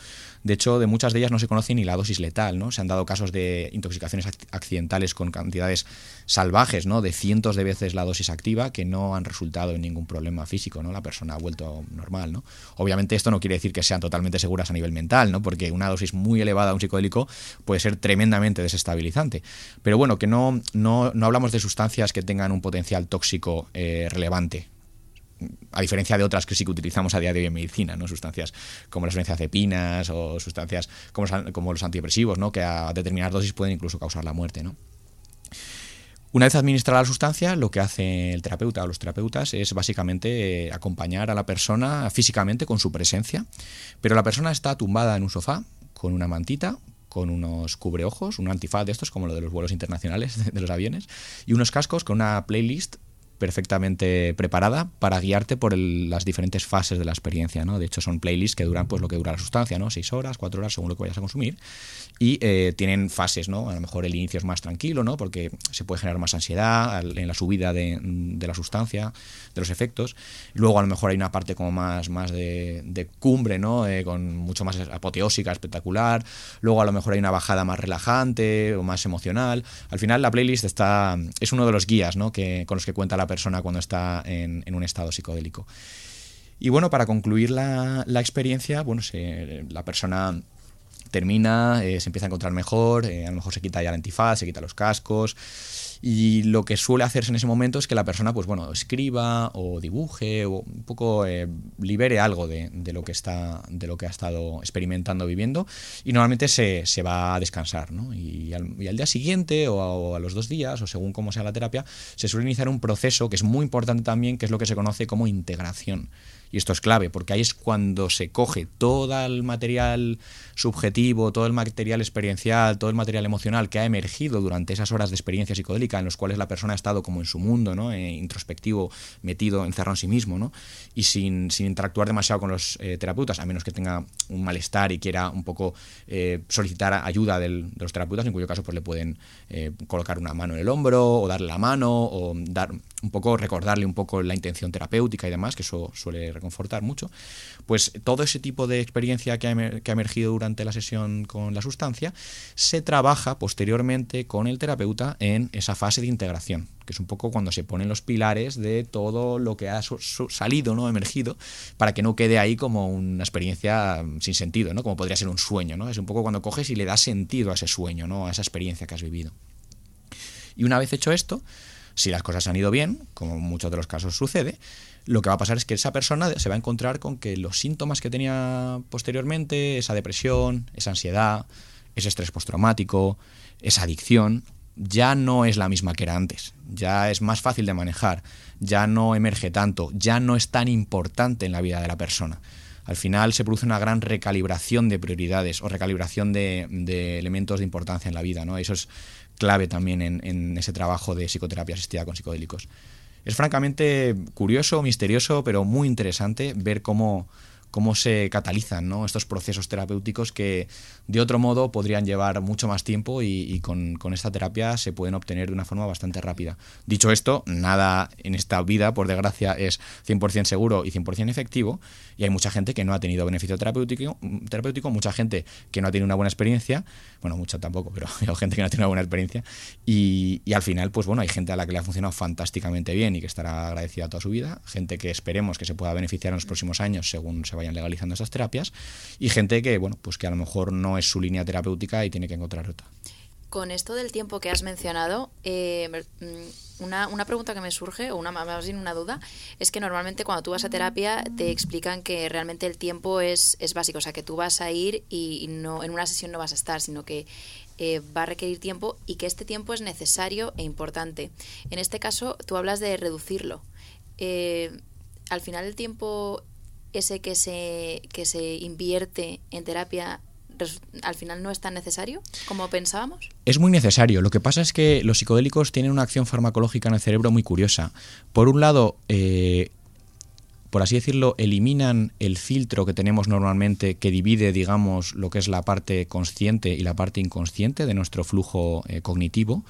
De hecho, de muchas de ellas no se conoce ni la dosis letal. ¿no? Se han dado casos de intoxicaciones ac- accidentales con cantidades salvajes, ¿no? de cientos de veces la dosis activa, que no han resultado en ningún problema físico. ¿no? La persona ha vuelto normal. ¿no? Obviamente esto no quiere decir que sean totalmente seguras a nivel mental, ¿no? porque una dosis muy elevada de un psicodélico puede ser tremendamente desestabilizante. Pero bueno, que no, no, no hablamos de sustancias que tengan un potencial tóxico eh, relevante a diferencia de otras que sí que utilizamos a día de hoy en medicina, ¿no? Sustancias como las benzodiazepinas o sustancias como los, como los antidepresivos, ¿no? Que a determinadas dosis pueden incluso causar la muerte, ¿no? Una vez administrada la sustancia, lo que hace el terapeuta o los terapeutas es básicamente eh, acompañar a la persona físicamente con su presencia, pero la persona está tumbada en un sofá con una mantita, con unos cubreojos, un antifaz de estos, como lo de los vuelos internacionales de, de los aviones, y unos cascos con una playlist perfectamente preparada para guiarte por el- las diferentes fases de la experiencia, ¿no? De hecho, son playlists que duran pues lo que dura la sustancia, ¿no? Seis horas, cuatro horas, según lo que vayas a consumir. Y eh, tienen fases, ¿no? A lo mejor el inicio es más tranquilo, ¿no? Porque se puede generar más ansiedad en la subida de, de la sustancia, de los efectos. Luego a lo mejor hay una parte como más, más de, de cumbre, ¿no? Eh, con mucho más apoteósica, espectacular. Luego a lo mejor hay una bajada más relajante o más emocional. Al final la playlist está es uno de los guías, ¿no? Que, con los que cuenta persona cuando está en, un estado psicodélico. Y bueno, para concluir la, experiencia, bueno, la persona termina, eh, se empieza a encontrar mejor, eh, a lo mejor se quita ya el antifaz, se quita los cascos. Y lo que suele hacerse en ese momento es que la persona, pues bueno, escriba o dibuje o un poco eh, libere algo de, de lo que está, de lo que ha estado experimentando, viviendo, y normalmente se, se va a descansar, ¿no? Y al, día siguiente o a, o a los dos días, o según cómo sea la terapia, se suele iniciar un proceso que es muy importante también, que es lo que se conoce como integración. Y esto es clave, porque ahí es cuando se coge todo el material subjetivo, todo el material experiencial, todo el material emocional que ha emergido durante esas horas de experiencia psicodélica en los cuales la persona ha estado como en su mundo, ¿no? Eh, introspectivo, metido, encerrado en sí mismo, ¿no? y sin, sin interactuar demasiado con los eh, terapeutas, a menos que tenga un malestar y quiera un poco eh, solicitar ayuda de los terapeutas, en cuyo caso pues le pueden colocar una mano en el hombro o darle la mano o dar un poco, recordarle un poco la intención terapéutica y demás, que eso suele reconfortar mucho. Pues todo ese tipo de experiencia que ha, emergido durante la sesión con la sustancia se trabaja posteriormente con el terapeuta en esa fase de integración, que es un poco cuando se ponen los pilares de todo lo que ha salido, ¿no? emergido, para que no quede ahí como una experiencia sin sentido, ¿no? como podría ser un sueño. ¿no? Es un poco cuando coges y le das sentido a ese sueño, ¿no? a esa experiencia que has vivido. Y una vez hecho esto, si las cosas han ido bien, como en muchos de los casos sucede, lo que va a pasar es que esa persona se va a encontrar con que los síntomas que tenía posteriormente, esa depresión, esa ansiedad, ese estrés postraumático, esa adicción, ya no es la misma que era antes. Ya es más fácil de manejar, ya no emerge tanto, ya no es tan importante en la vida de la persona. Al final se produce una gran recalibración de prioridades o recalibración de, de elementos de importancia en la vida. ¿no? Eso es clave también en, ese trabajo de psicoterapia asistida con psicodélicos. Es francamente curioso, misterioso, pero muy interesante ver cómo, cómo se catalizan ¿no? estos procesos terapéuticos que de otro modo podrían llevar mucho más tiempo y, y con, con esta terapia se pueden obtener de una forma bastante rápida. Dicho esto, nada en esta vida, por desgracia, es 100% seguro y 100% efectivo y hay mucha gente que no ha tenido beneficio terapéutico, terapéutico, mucha gente que no ha tenido una buena experiencia, bueno, mucha tampoco, pero hay gente que no tenido una buena experiencia. Y, y al final, pues bueno, hay gente a la que le ha funcionado fantásticamente bien y que estará agradecida toda su vida, gente que esperemos que se pueda beneficiar en los próximos años según se vayan legalizando estas terapias. Y gente que, bueno, pues que a lo mejor no es su línea terapéutica y tiene que encontrar otra. Con esto del tiempo que has mencionado, eh, mm, una, una pregunta que me surge, o una, más bien una duda, es que normalmente cuando tú vas a terapia te explican que realmente el tiempo es, es básico, o sea, que tú vas a ir y, no en una sesión no vas a estar, sino que eh, va a requerir tiempo y que este tiempo es necesario e importante. En este caso, tú hablas de reducirlo. Eh, al final, el tiempo ese que se, que se invierte en terapia al final no es tan necesario como pensábamos. Es muy necesario. Lo que pasa es que los psicodélicos tienen una acción farmacológica en el cerebro muy curiosa. Por un lado, eh, por así decirlo, eliminan el filtro que tenemos normalmente que divide, digamos, lo que es la parte consciente y la parte inconsciente de nuestro flujo eh, cognitivo,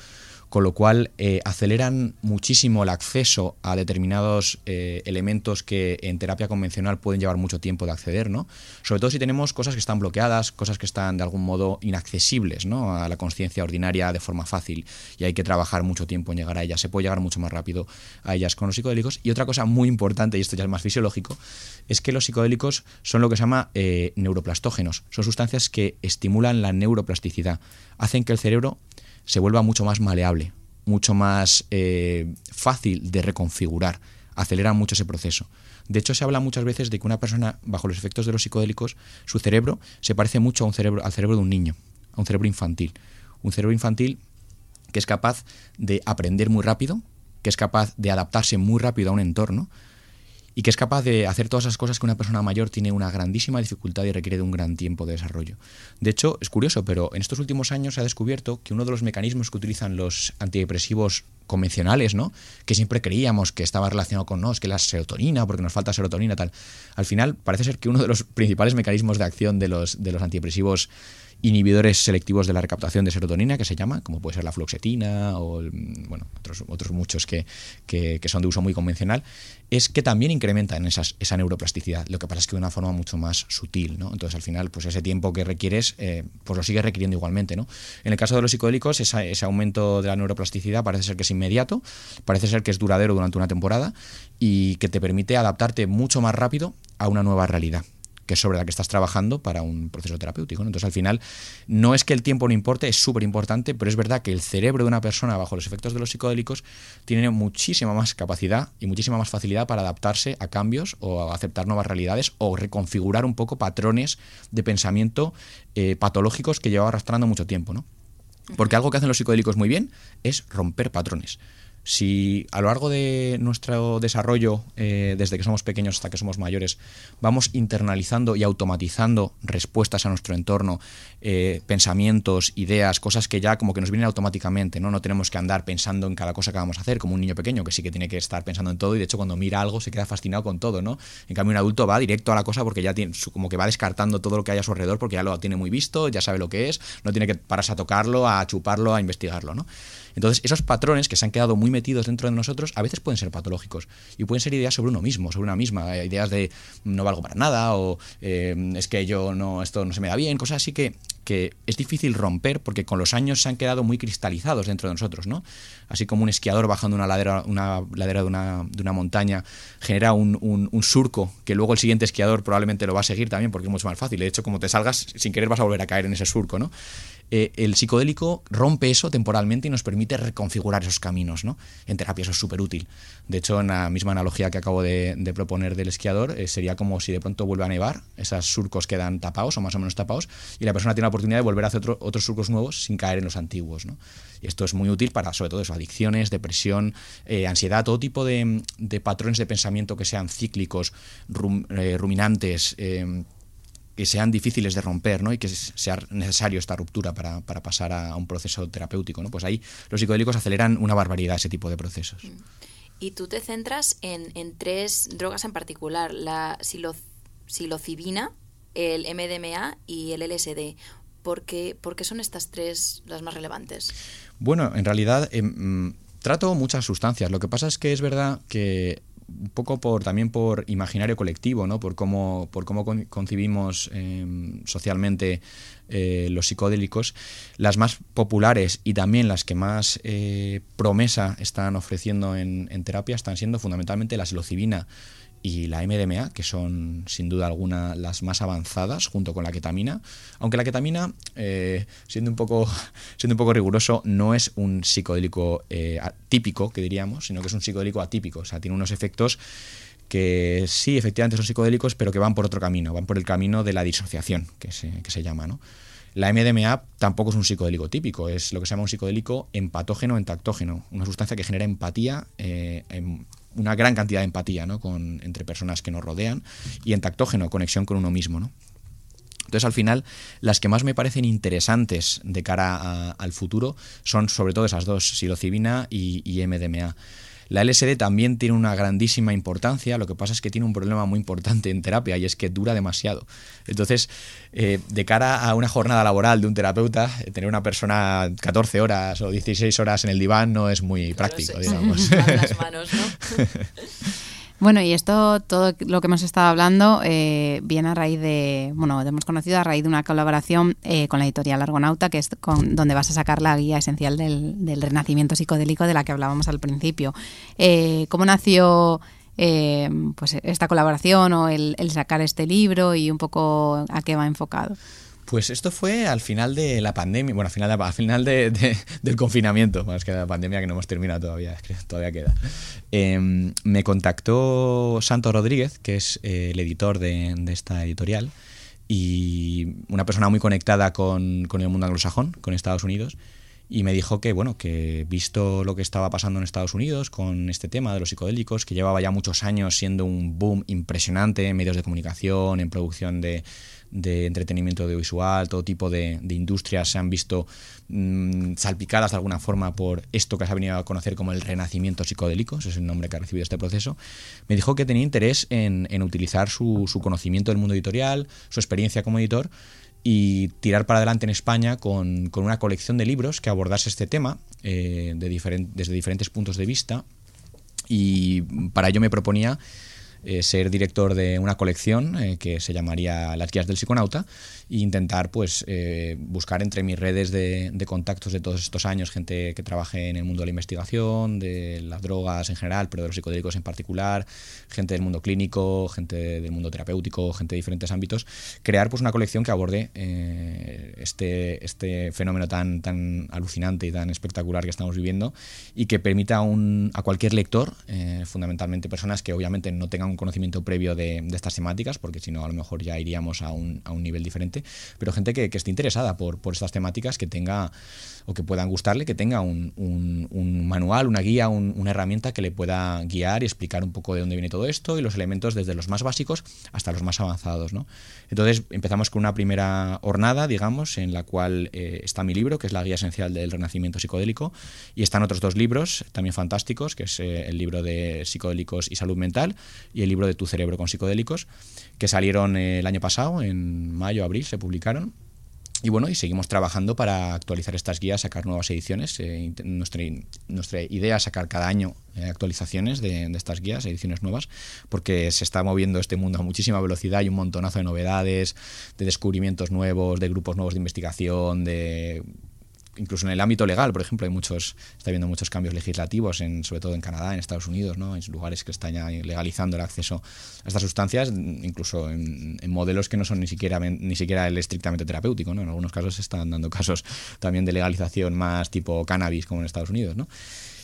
con lo cual eh, aceleran muchísimo el acceso a determinados eh, elementos que en terapia convencional pueden llevar mucho tiempo de acceder, ¿no? Sobre todo si tenemos cosas que están bloqueadas, cosas que están de algún modo inaccesibles, ¿no? A la conciencia ordinaria de forma fácil y hay que trabajar mucho tiempo en llegar a ellas. Se puede llegar mucho más rápido a ellas con los psicodélicos. Y otra cosa muy importante, y esto ya es más fisiológico, es que los psicodélicos son lo que se llama eh, neuroplastógenos. Son sustancias que estimulan la neuroplasticidad, hacen que el cerebro se vuelva mucho más maleable, mucho más eh, fácil de reconfigurar, acelera mucho ese proceso. De hecho, se habla muchas veces de que una persona, bajo los efectos de los psicodélicos, su cerebro se parece mucho a un cerebro, al cerebro de un niño, a un cerebro infantil. Un cerebro infantil que es capaz de aprender muy rápido, que es capaz de adaptarse muy rápido a un entorno y que es capaz de hacer todas esas cosas que una persona mayor tiene una grandísima dificultad y requiere de un gran tiempo de desarrollo. De hecho, es curioso, pero en estos últimos años se ha descubierto que uno de los mecanismos que utilizan los antidepresivos convencionales, ¿no? Que siempre creíamos que estaba relacionado con, no, es que la serotonina, porque nos falta serotonina, tal. Al final, parece ser que uno de los principales mecanismos de acción de los, de los antidepresivos inhibidores selectivos de la recaptación de serotonina, que se llama, como puede ser la fluoxetina o el- bueno, otros, otros muchos que, que- son de uso muy convencional, es que también incrementan esas, esa neuroplasticidad. Lo que pasa es que de una forma mucho más sutil. ¿no? Entonces, al final, pues ese tiempo que requieres, eh, pues lo sigues requiriendo igualmente. ¿no? En el caso de los psicodélicos, ese aumento de la neuroplasticidad parece ser que es inmediato, parece ser que es duradero durante una temporada y que te permite adaptarte mucho más rápido a una nueva realidad que sobre la que estás trabajando para un proceso terapéutico. Entonces, al final, no es que el tiempo no importe, es súper importante, pero es verdad que el cerebro de una persona bajo los efectos de los psicodélicos tiene muchísima más capacidad y muchísima más facilidad para adaptarse a cambios o a aceptar nuevas realidades o reconfigurar un poco patrones de pensamiento eh, patológicos que llevaba arrastrando mucho tiempo. ¿no? Porque algo que hacen los psicodélicos muy bien es romper patrones. Si a lo largo de nuestro desarrollo, eh, desde que somos pequeños hasta que somos mayores, vamos internalizando y automatizando respuestas a nuestro entorno, eh, pensamientos, ideas, cosas que ya como que nos vienen automáticamente, ¿no? No tenemos que andar pensando en cada cosa que vamos a hacer, como un niño pequeño que sí que tiene que estar pensando en todo y de hecho cuando mira algo se queda fascinado con todo, ¿no? En cambio un adulto va directo a la cosa porque ya tiene, como que va descartando todo lo que hay a su alrededor porque ya lo tiene muy visto, ya sabe lo que es, no tiene que pararse a tocarlo, a chuparlo, a investigarlo, ¿no? Entonces, esos patrones que se han quedado muy metidos dentro de nosotros a veces pueden ser patológicos y pueden ser ideas sobre uno mismo, sobre una misma, eh, ideas de no valgo para nada o eh, es que yo no, esto no se me da bien, cosas así que, que es difícil romper porque con los años se han quedado muy cristalizados dentro de nosotros, ¿no? Así como un esquiador bajando una ladera, una ladera de, una, de una montaña genera un, un, surco que luego el siguiente esquiador probablemente lo va a seguir también porque es mucho más fácil. De hecho, como te salgas, sin querer vas a volver a caer en ese surco, ¿no? Eh, el psicodélico rompe eso temporalmente y nos permite reconfigurar esos caminos. ¿no? En terapia eso es súper útil. De hecho, en la misma analogía que acabo de, de proponer del esquiador, eh, sería como si de pronto vuelve a nevar, esos surcos quedan tapados o más o menos tapados, y la persona tiene la oportunidad de volver a hacer otro, otros surcos nuevos sin caer en los antiguos. Y esto es muy útil para, sobre todo, eso, adicciones, depresión, eh, ansiedad, todo tipo de, patrones de pensamiento que sean cíclicos, rum, ruminantes que sean difíciles de romper ¿no? y que sea necesario esta ruptura para, para, pasar a un proceso terapéutico. ¿no? Pues ahí los psicodélicos aceleran una barbaridad ese tipo de procesos. Y tú te centras en, en tres drogas en particular, la silo, psilocibina, el MDMA y el LSD. ¿Por qué, ¿Por qué, son estas tres las más relevantes? Bueno, en realidad eh, trato muchas sustancias. Lo que pasa es que es verdad que un poco por también por imaginario colectivo, ¿no? por cómo, por cómo concibimos eh, socialmente eh, los psicodélicos, las más populares y también las que más eh, promesa están ofreciendo en, en, terapia están siendo fundamentalmente la psilocibina y la MDMA, que son sin duda alguna las más avanzadas, junto con la ketamina. Aunque la ketamina, eh, siendo, un poco, siendo un poco riguroso, no es un psicodélico eh, típico, que diríamos, sino que es un psicodélico atípico. O sea, tiene unos efectos que sí, efectivamente son psicodélicos, pero que van por otro camino, van por el camino de la disociación, que se, que se llama, ¿no? La MDMA tampoco es un psicodélico típico, es lo que se llama un psicodélico empatógeno entactógeno, una sustancia que genera empatía, eh, una gran cantidad de empatía ¿no? con, entre personas que nos rodean y entactógeno, conexión con uno mismo. ¿no? Entonces, al final, las que más me parecen interesantes de cara al futuro son sobre todo esas dos, psilocibina y, y MDMA. La LSD también tiene una grandísima importancia, lo que pasa es que tiene un problema muy importante en terapia y es que dura demasiado. Entonces, eh, de cara a una jornada laboral de un terapeuta, eh, tener una persona 14 horas o 16 horas en el diván no es muy práctico, digamos. las manos, ¿no? Bueno, y esto, todo lo que hemos estado hablando, eh, viene a raíz de, bueno, hemos conocido a raíz de una colaboración eh, con la editorial Argonauta, que es con, donde vas a sacar la guía esencial del, del, renacimiento psicodélico de la que hablábamos al principio. Eh, ¿Cómo nació eh, pues esta colaboración o el, el sacar este libro y un poco a qué va enfocado? Pues esto fue al final de la pandemia, bueno, al final, de, al final de, de, del confinamiento, más que la pandemia que no hemos terminado todavía, es que todavía queda. Eh, me contactó Santo Rodríguez, que es eh, el editor de, de, esta editorial, y una persona muy conectada con, con el mundo anglosajón, con Estados Unidos, y me dijo que bueno que visto lo que estaba pasando en Estados Unidos con este tema de los psicodélicos que llevaba ya muchos años siendo un boom impresionante en medios de comunicación en producción de, de entretenimiento audiovisual todo tipo de, de industrias se han visto mmm, salpicadas de alguna forma por esto que se ha venido a conocer como el renacimiento psicodélico ese es el nombre que ha recibido este proceso. Me dijo que tenía interés en, en utilizar su, su conocimiento del mundo editorial su experiencia como editor y tirar para adelante en España con, con una colección de libros que abordase este tema eh, de diferent, desde diferentes puntos de vista y para ello me proponía eh, ser director de una colección eh, que se llamaría Las Guías del Psiconauta e intentar pues eh, buscar entre mis redes de, contactos de todos estos años gente que trabaje en el mundo de la investigación, de las drogas en general, pero de los psicodélicos en particular, gente del mundo clínico, gente del mundo terapéutico, gente de diferentes ámbitos, crear pues una colección que aborde este, este fenómeno tan, tan alucinante y tan espectacular que estamos viviendo y que permita a, un, a cualquier lector, eh, fundamentalmente personas que obviamente no tengan un conocimiento previo de, de estas temáticas, porque si no a lo mejor ya iríamos a un, a un nivel diferente, pero gente que, esté interesada por, estas temáticas, que tenga o que puedan gustarle, que tenga un, manual, una guía, una herramienta que le pueda guiar y explicar un poco de dónde viene todo esto y los elementos desde los más básicos hasta los más avanzados. Entonces empezamos con una primera hornada, digamos, en la cual eh, está mi libro, que es la guía esencial del renacimiento psicodélico, y están otros dos libros también fantásticos, que es eh, el libro de psicodélicos y salud mental y el libro de tu cerebro con psicodélicos, que salieron eh, el año pasado, en mayo, abril, se publicaron. Y bueno, y seguimos trabajando para actualizar estas guías, sacar nuevas ediciones. Eh, nuestra, nuestra, idea es sacar cada año eh, actualizaciones de, de, estas guías, ediciones nuevas, porque se está moviendo este mundo a muchísima velocidad y un montonazo de novedades, de descubrimientos nuevos, de grupos nuevos de investigación, de incluso en el ámbito legal, por ejemplo, hay muchos, está habiendo muchos cambios legislativos, en, sobre todo en Canadá, en Estados Unidos, ¿no? en lugares que están ya legalizando el acceso a estas sustancias, incluso en, modelos que no son ni siquiera, ni siquiera el estrictamente terapéutico. ¿no? En algunos casos se están dando casos también de legalización más tipo cannabis, como en Estados Unidos. ¿no?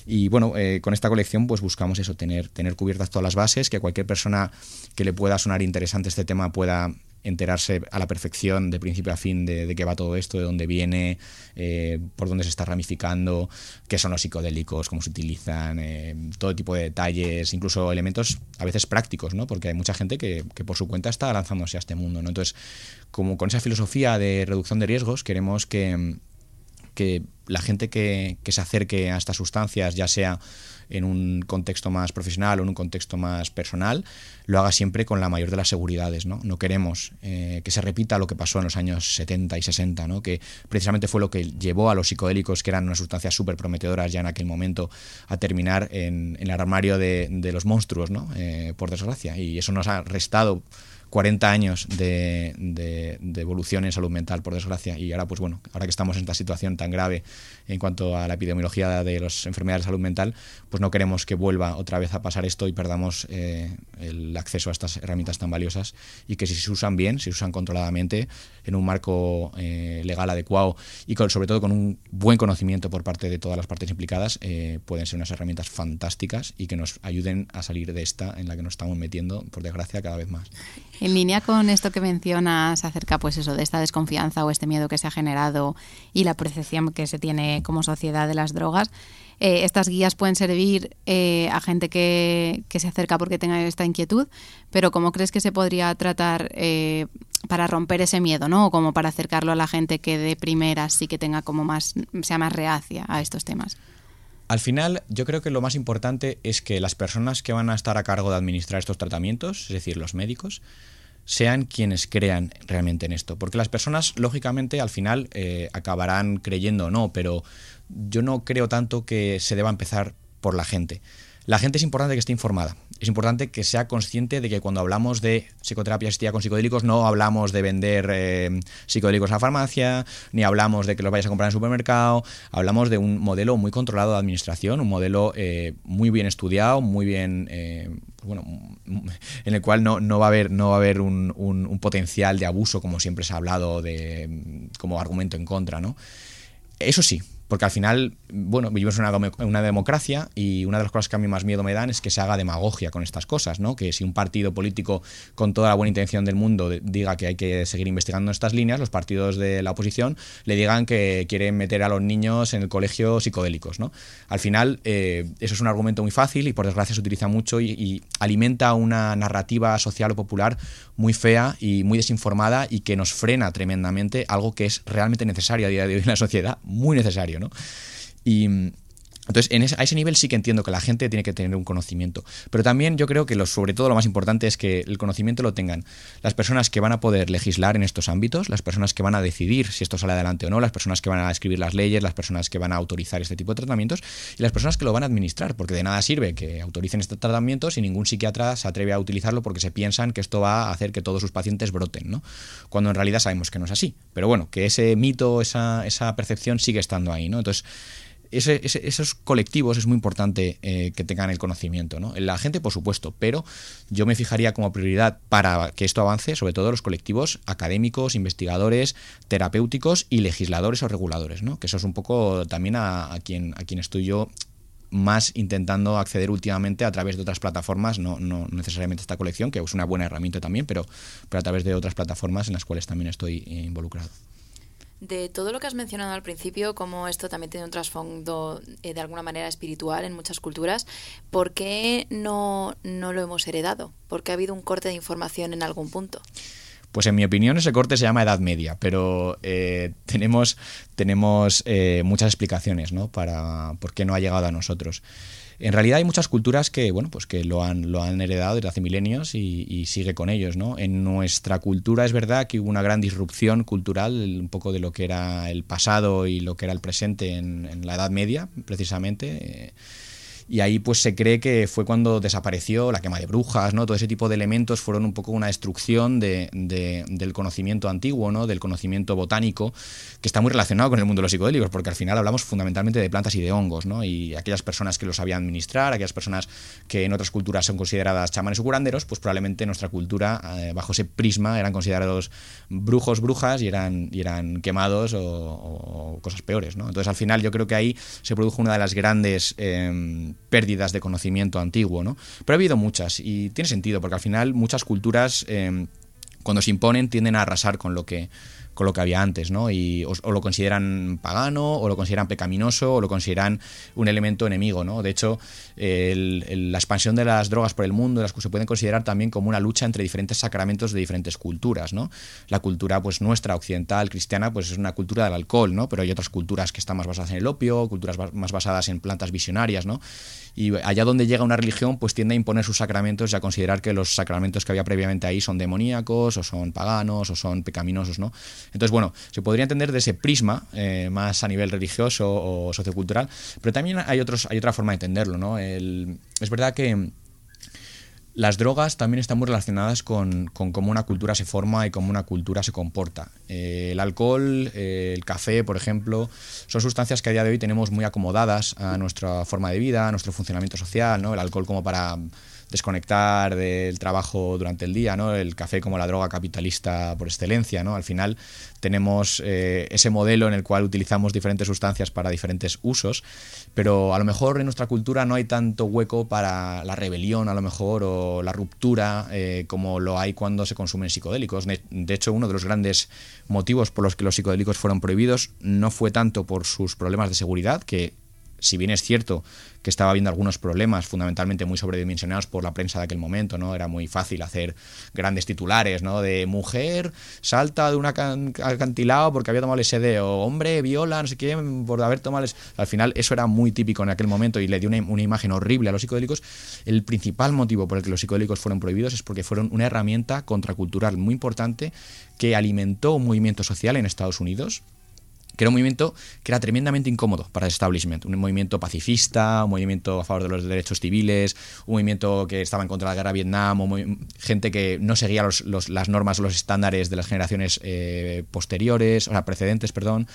Y bueno, eh, con esta colección pues buscamos eso, tener, tener cubiertas todas las bases, que cualquier persona que le pueda sonar interesante este tema pueda enterarse a la perfección de principio a fin de, de qué va todo esto, de dónde viene, eh, por dónde se está ramificando, qué son los psicodélicos, cómo se utilizan, eh, todo tipo de detalles, incluso elementos a veces prácticos, ¿no? porque hay mucha gente que, que, por su cuenta está lanzándose a este mundo. ¿no? Entonces, como con esa filosofía de reducción de riesgos, queremos que, la gente que, se acerque a estas sustancias, ya sea en un contexto más profesional o en un contexto más personal, lo haga siempre con la mayor de las seguridades. No, no queremos eh, que se repita lo que pasó en los años 70 y 60, ¿no? que precisamente fue lo que llevó a los psicodélicos, que eran unas sustancias súper prometedoras ya en aquel momento, a terminar en, el armario de, de los monstruos, ¿no? Eh, por desgracia. Y eso nos ha restado 40 años de, de, evolución en salud mental, por desgracia, y ahora, pues bueno, ahora que estamos en esta situación tan grave en cuanto a la epidemiología de las enfermedades de salud mental, pues no queremos que vuelva otra vez a pasar esto y perdamos eh, el acceso a estas herramientas tan valiosas y que si se usan bien, si se usan controladamente, en un marco eh, legal adecuado y con, sobre todo con un buen conocimiento por parte de todas las partes implicadas, eh, pueden ser unas herramientas fantásticas y que nos ayuden a salir de esta en la que nos estamos metiendo, por desgracia, cada vez más. En línea con esto que mencionas acerca pues eso de esta desconfianza o este miedo que se ha generado y la percepción que se tiene como sociedad de las drogas, eh, estas guías pueden servir eh, a gente que, que, se acerca porque tenga esta inquietud, pero ¿cómo crees que se podría tratar eh, para romper ese miedo, ¿no? O como para acercarlo a la gente que de primera sí que tenga como más, sea más reacia a estos temas. Al final, yo creo que lo más importante es que las personas que van a estar a cargo de administrar estos tratamientos, es decir, los médicos, sean quienes crean realmente en esto. Porque las personas, lógicamente, al final eh, acabarán creyendo o no, pero yo no creo tanto que se deba empezar por la gente. La gente es importante que esté informada. Es importante que sea consciente de que cuando hablamos de psicoterapia asistida con psicodélicos no hablamos de vender eh, psicodélicos a la farmacia, ni hablamos de que los vayas a comprar en el supermercado. Hablamos de un modelo muy controlado de administración, un modelo eh, muy bien estudiado, muy bien eh, bueno, en el cual no, no, va a haber, no va a haber un, un, un, potencial de abuso, como siempre se ha hablado de, como argumento en contra, ¿no? Eso sí, porque al final, bueno, vivimos en una, democracia y una de las cosas que a mí más miedo me dan es que se haga demagogia con estas cosas, ¿no? Que si un partido político con toda la buena intención del mundo diga que hay que seguir investigando estas líneas, los partidos de la oposición le digan que quieren meter a los niños en el colegio psicodélicos, ¿no? Al final, eh, eso es un argumento muy fácil y por desgracia se utiliza mucho y alimenta una narrativa social o popular muy fea y muy desinformada y que nos frena tremendamente algo que es realmente necesario a día de hoy en la sociedad, muy necesario, ¿no? Y entonces, en ese, a ese nivel sí que entiendo que la gente tiene que tener un conocimiento. Pero también yo creo que lo, sobre todo lo más importante es que el conocimiento lo tengan las personas que van a poder legislar en estos ámbitos, las personas que van a decidir si esto sale adelante o no, las personas que van a escribir las leyes, las personas que van a autorizar este tipo de tratamientos y las personas que lo van a administrar, porque de nada sirve que autoricen este tratamiento si ningún psiquiatra se atreve a utilizarlo porque se piensan que esto va a hacer que todos sus pacientes broten, ¿no? Cuando en realidad sabemos que no es así. Pero bueno, que ese mito, esa, esa percepción sigue estando ahí, ¿no? Entonces, ese- ese- esos colectivos es muy importante eh, que tengan el conocimiento. ¿no? La gente, por supuesto, pero yo me fijaría como prioridad para que esto avance, sobre todo los colectivos académicos, investigadores, terapéuticos y legisladores o reguladores, ¿no? que eso es un poco también a, a quien, a quien estoy yo más intentando acceder últimamente a través de otras plataformas, no, no necesariamente esta colección, que es una buena herramienta también, pero, a través de otras plataformas en las cuales también estoy eh, involucrado. De todo lo que has mencionado al principio, como esto también tiene un trasfondo eh, de alguna manera espiritual en muchas culturas, ¿por qué no, no lo hemos heredado? ¿Por qué ha habido un corte de información en algún punto? Pues en mi opinión ese corte se llama Edad Media, pero eh, tenemos, tenemos eh, muchas explicaciones ¿no? para por qué no ha llegado a nosotros. En realidad hay muchas culturas que, bueno, pues que lo han, lo han heredado desde hace milenios y, sigue con ellos, ¿no? En nuestra cultura es verdad que hubo una gran disrupción cultural, un poco de lo que era el pasado y lo que era el presente en, en la Edad Media, precisamente. eh, y ahí pues se cree que fue cuando desapareció la quema de brujas, ¿no? Todo ese tipo de elementos fueron un poco una destrucción de, de- del conocimiento antiguo, ¿no? Del conocimiento botánico, que está muy relacionado con el mundo de los psicodélicos, porque al final hablamos fundamentalmente de plantas y de hongos, ¿no? Y aquellas personas que los sabían administrar, aquellas personas que en otras culturas son consideradas chamanes o curanderos, pues probablemente en nuestra cultura, eh, bajo ese prisma, eran considerados brujos, brujas y eran, y eran quemados o, cosas peores, ¿no? Entonces al final yo creo que ahí se produjo una de las grandes eh, pérdidas de conocimiento antiguo, ¿no? Pero ha habido muchas y tiene sentido porque al final muchas culturas eh, cuando se imponen tienden a arrasar con lo que con lo que había antes, ¿no? Y o, lo consideran pagano, o lo consideran pecaminoso, o lo consideran un elemento enemigo, ¿no? De hecho, la expansión de las drogas por el mundo las se pueden considerar también como una lucha entre diferentes sacramentos de diferentes culturas, ¿no? La cultura, pues nuestra, occidental, cristiana, pues es una cultura del alcohol, ¿no? Pero hay otras culturas que están más basadas en el opio, culturas más basadas en plantas visionarias, ¿no? Y allá donde llega una religión, pues tiende a imponer sus sacramentos y a considerar que los sacramentos que había previamente ahí son demoníacos, o son paganos, o son pecaminosos, ¿no? Entonces, bueno, se podría entender de ese prisma, eh, más a nivel religioso o sociocultural, pero también hay, otros, hay otra forma de entenderlo, ¿no? El- es verdad que las drogas también están muy relacionadas con, con cómo una cultura se forma y cómo una cultura se comporta. Eh, el alcohol, eh, el café, por ejemplo, son sustancias que a día de hoy tenemos muy acomodadas a nuestra forma de vida, a nuestro funcionamiento social, ¿no? El alcohol como para desconectar del trabajo durante el día, ¿no? El café como la droga capitalista por excelencia, ¿no? Al final tenemos eh, ese modelo en el cual utilizamos diferentes sustancias para diferentes usos, pero a lo mejor en nuestra cultura no hay tanto hueco para la rebelión, a lo mejor, o la ruptura, eh, como lo hay cuando se consumen psicodélicos. De, hecho, uno de los grandes motivos por los que los psicodélicos fueron prohibidos no fue tanto por sus problemas de seguridad, que si bien es cierto que estaba habiendo algunos problemas, fundamentalmente muy sobredimensionados por la prensa de aquel momento, ¿no? Era muy fácil hacer grandes titulares, ¿no? De mujer salta de un acan- acantilado porque había tomado LSD, o hombre viola, no sé qué, por haber tomado LSD. Al final eso era muy típico en aquel momento y le dio una, una imagen horrible a los psicodélicos. El principal motivo por el que los psicodélicos fueron prohibidos es porque fueron una herramienta contracultural muy importante que alimentó un movimiento social en Estados Unidos que era un movimiento que era tremendamente incómodo para el establishment, un movimiento pacifista, un movimiento a favor de los derechos civiles, un movimiento que estaba en contra de la guerra de Vietnam, gente que no seguía los- los- las normas o los estándares de las generaciones eh, posteriores, o sea, precedentes, perdón.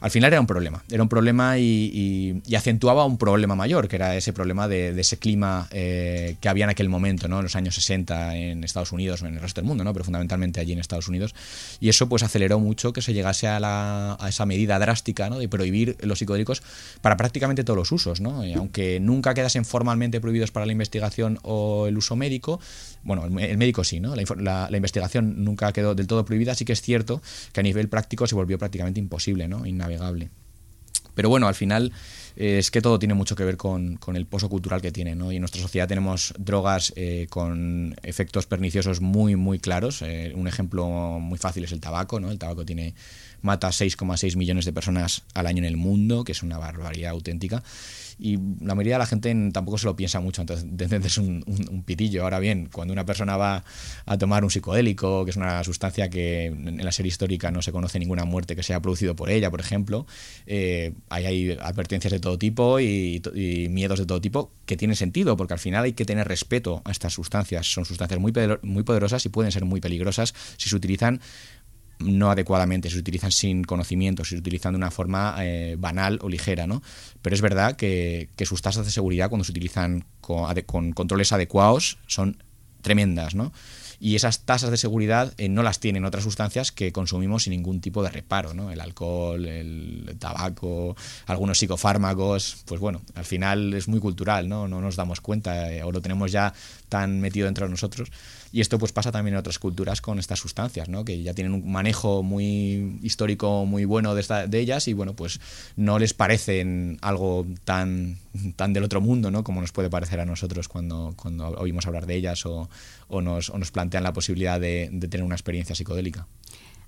Al final era un problema, era un problema y, acentuaba un problema mayor, que era ese problema de, ese clima eh, que había en aquel momento, ¿no? en los años 60 en Estados Unidos o en el resto del mundo, ¿no? pero fundamentalmente allí en Estados Unidos. Y eso pues aceleró mucho que se llegase a, esa medida drástica ¿no? de prohibir los psicodélicos para prácticamente todos los usos. ¿no? Aunque nunca quedasen formalmente prohibidos para la investigación o el uso médico, bueno, el, el médico sí, ¿no? La, investigación nunca quedó del todo prohibida, sí que es cierto que a nivel práctico se volvió prácticamente imposible, ¿no? Pero bueno, al final eh, es que todo tiene mucho que ver con, el pozo cultural que tiene. Y en nuestra sociedad tenemos drogas eh, con efectos perniciosos muy, muy claros. Eh, un ejemplo muy fácil es el tabaco, ¿no? El tabaco tiene mata 6,6 millones de personas al año en el mundo, que es una barbaridad auténtica. Y la mayoría de la gente tampoco se lo piensa mucho, entonces entonces es un, un- pitillo. Ahora bien, cuando una persona va a tomar un psicodélico, que es una sustancia que en la serie histórica no se conoce ninguna muerte que se haya producido por ella, por ejemplo, eh, hay advertencias de todo tipo y, y miedos de todo tipo que tienen sentido, porque al final hay que tener respeto a estas sustancias. Son sustancias muy, muy poderosas y pueden ser muy peligrosas si se utilizan no adecuadamente, se utilizan sin conocimiento, se utilizan de una forma eh, banal o ligera, ¿no? Pero es verdad que, sus tasas de seguridad cuando se utilizan con, con controles adecuados son tremendas, ¿no? y esas tasas de seguridad eh, no las tienen otras sustancias que consumimos sin ningún tipo de reparo, ¿no? El alcohol, el tabaco, algunos psicofármacos, pues bueno, al final es muy cultural, ¿no? No nos damos cuenta eh, o lo tenemos ya tan metido dentro de nosotros y esto pues pasa también en otras culturas con estas sustancias, ¿no? que ya tienen un manejo muy histórico muy bueno de, de ellas y bueno, pues no les parecen algo tan, tan del otro mundo, ¿no? como nos puede parecer a nosotros cuando, cuando oímos hablar de ellas o, o, nos, o nos, plantean la posibilidad de, de tener una experiencia psicodélica.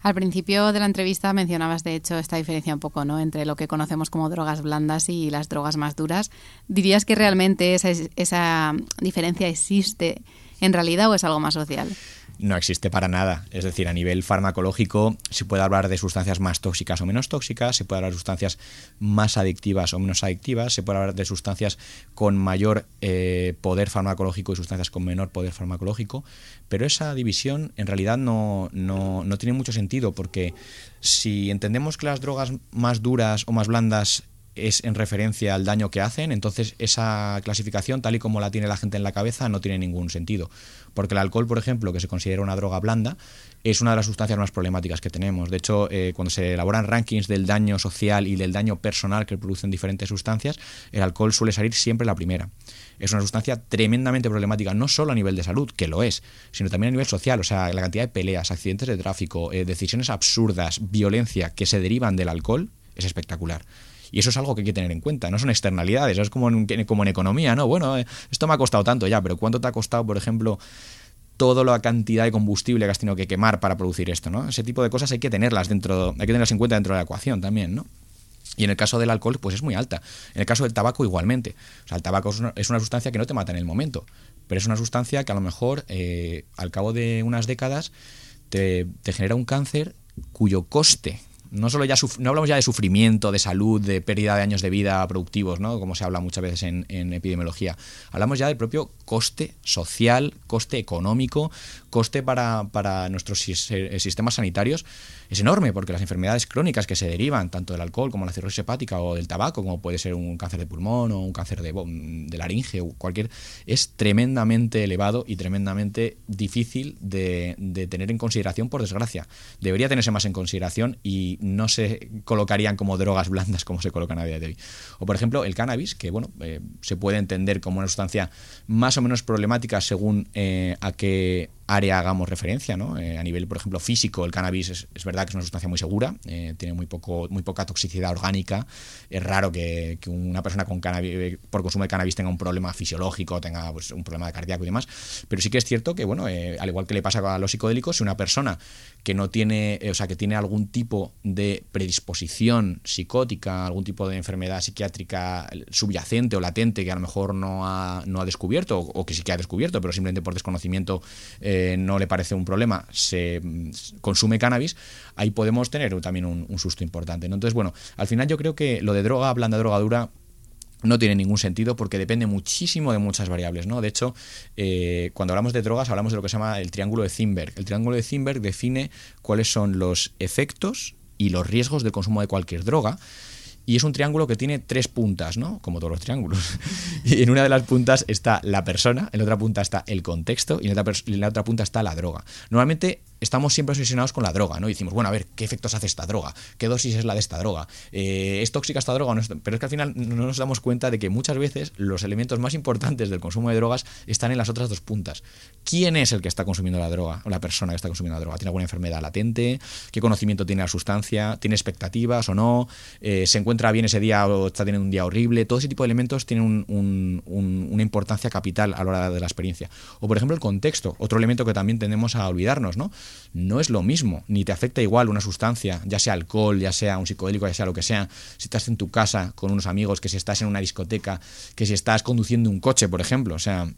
Al principio de la entrevista mencionabas, de hecho, esta diferencia un poco, ¿no? Entre lo que conocemos como drogas blandas y las drogas más duras. ¿Dirías que realmente esa, esa diferencia existe en realidad o es algo más social? No existe para nada. Es decir, a nivel farmacológico se puede hablar de sustancias más tóxicas o menos tóxicas, se puede hablar de sustancias más adictivas o menos adictivas, se puede hablar de sustancias con mayor eh, poder farmacológico y sustancias con menor poder farmacológico, pero esa división en realidad no, no, no tiene mucho sentido porque si entendemos que las drogas más duras o más blandas es en referencia al daño que hacen, entonces esa clasificación, tal y como la tiene la gente en la cabeza, no tiene ningún sentido. Porque el alcohol, por ejemplo, que se considera una droga blanda, es una de las sustancias más problemáticas que tenemos. De hecho, eh, cuando se elaboran rankings del daño social y del daño personal que producen diferentes sustancias, el alcohol suele salir siempre la primera. Es una sustancia tremendamente problemática, no solo a nivel de salud, que lo es, sino también a nivel social. O sea, la cantidad de peleas, accidentes de tráfico, eh, decisiones absurdas, violencia que se derivan del alcohol es espectacular. Y eso es algo que hay que tener en cuenta, no son externalidades, es como en, como en economía, ¿no? Bueno, eh, esto me ha costado tanto ya, pero ¿cuánto te ha costado, por ejemplo, toda la cantidad de combustible que has tenido que quemar para producir esto, ¿no? Ese tipo de cosas hay que tenerlas dentro, hay que tenerlas en cuenta dentro de la ecuación también, ¿no? Y en el caso del alcohol, pues es muy alta. En el caso del tabaco, igualmente. O sea, el tabaco es una, sustancia que no te mata en el momento, pero es una sustancia que a lo mejor eh, al cabo de unas décadas te, te genera un cáncer cuyo coste no solo ya no hablamos ya de sufrimiento, de salud, de pérdida de años de vida productivos, ¿no? como se habla muchas veces en, en, epidemiología. Hablamos ya del propio coste social, coste económico, coste para, para nuestros sistemas sanitarios es enorme, porque las enfermedades crónicas que se derivan tanto del alcohol como la cirrosis hepática o del tabaco, como puede ser un cáncer de pulmón o un cáncer de, de laringe o cualquier, es tremendamente elevado y tremendamente difícil de, de, tener en consideración, por desgracia. Debería tenerse más en consideración y no se colocarían como drogas blandas como se colocan a día de hoy. O por ejemplo, el cannabis, que bueno, eh, se puede entender como una sustancia más o menos problemática según eh, a qué área hagamos referencia, ¿no? Eh, a nivel, por ejemplo, físico, el cannabis es, verdad que es una sustancia muy segura, eh, tiene muy, poco, muy poca toxicidad orgánica. Es raro que, una persona con cannabis, por consumo de cannabis tenga un problema fisiológico, tenga pues, un problema de cardíaco y demás. Pero sí que es cierto que, bueno, eh, al igual que le pasa a los psicodélicos, si una persona que no tiene, o sea, que tiene algún tipo de predisposición psicótica, algún tipo de enfermedad psiquiátrica subyacente o latente que a lo mejor no ha, no ha descubierto, o, que sí que ha descubierto, pero simplemente por desconocimiento no le parece un problema, se consume cannabis, ahí podemos tener también un, susto importante. Entonces, bueno, al final yo creo que lo de droga blanda, droga dura, no tiene ningún sentido porque depende muchísimo de muchas variables. ¿no? De hecho, eh, cuando hablamos de drogas hablamos de lo que se llama el triángulo de Zimberg. El triángulo de Zimberg define cuáles son los efectos y los riesgos del consumo de cualquier droga y es un triángulo que tiene tres puntas, ¿no? Como todos los triángulos. Y en una de las puntas está la persona, en la otra punta está el contexto y en otra, en la otra punta está la droga. Normalmente estamos siempre obsesionados con la droga, ¿no? Y decimos, bueno, a ver, ¿qué efectos hace esta droga? ¿Qué dosis es la de esta droga? Eh, ¿Es tóxica esta droga o no? Pero es que al final no nos damos cuenta de que muchas veces los elementos más importantes del consumo de drogas están en las otras dos puntas. ¿Quién es el que está consumiendo la droga o la persona que está consumiendo la droga? ¿Tiene alguna enfermedad latente? ¿Qué conocimiento tiene la sustancia? ¿Tiene expectativas o no? Eh, ¿Se encuentra bien ese día o está teniendo un día horrible? Todo ese tipo de elementos tienen una importancia capital a la hora de la experiencia. O por ejemplo el contexto, otro elemento que también tendemos a olvidarnos, ¿no? No es lo mismo, ni te afecta igual una sustancia, ya sea alcohol, ya sea un psicodélico, ya sea lo que sea, si estás en tu casa con unos amigos, que si estás en una discoteca, que si estás conduciendo un coche, por ejemplo. O sea,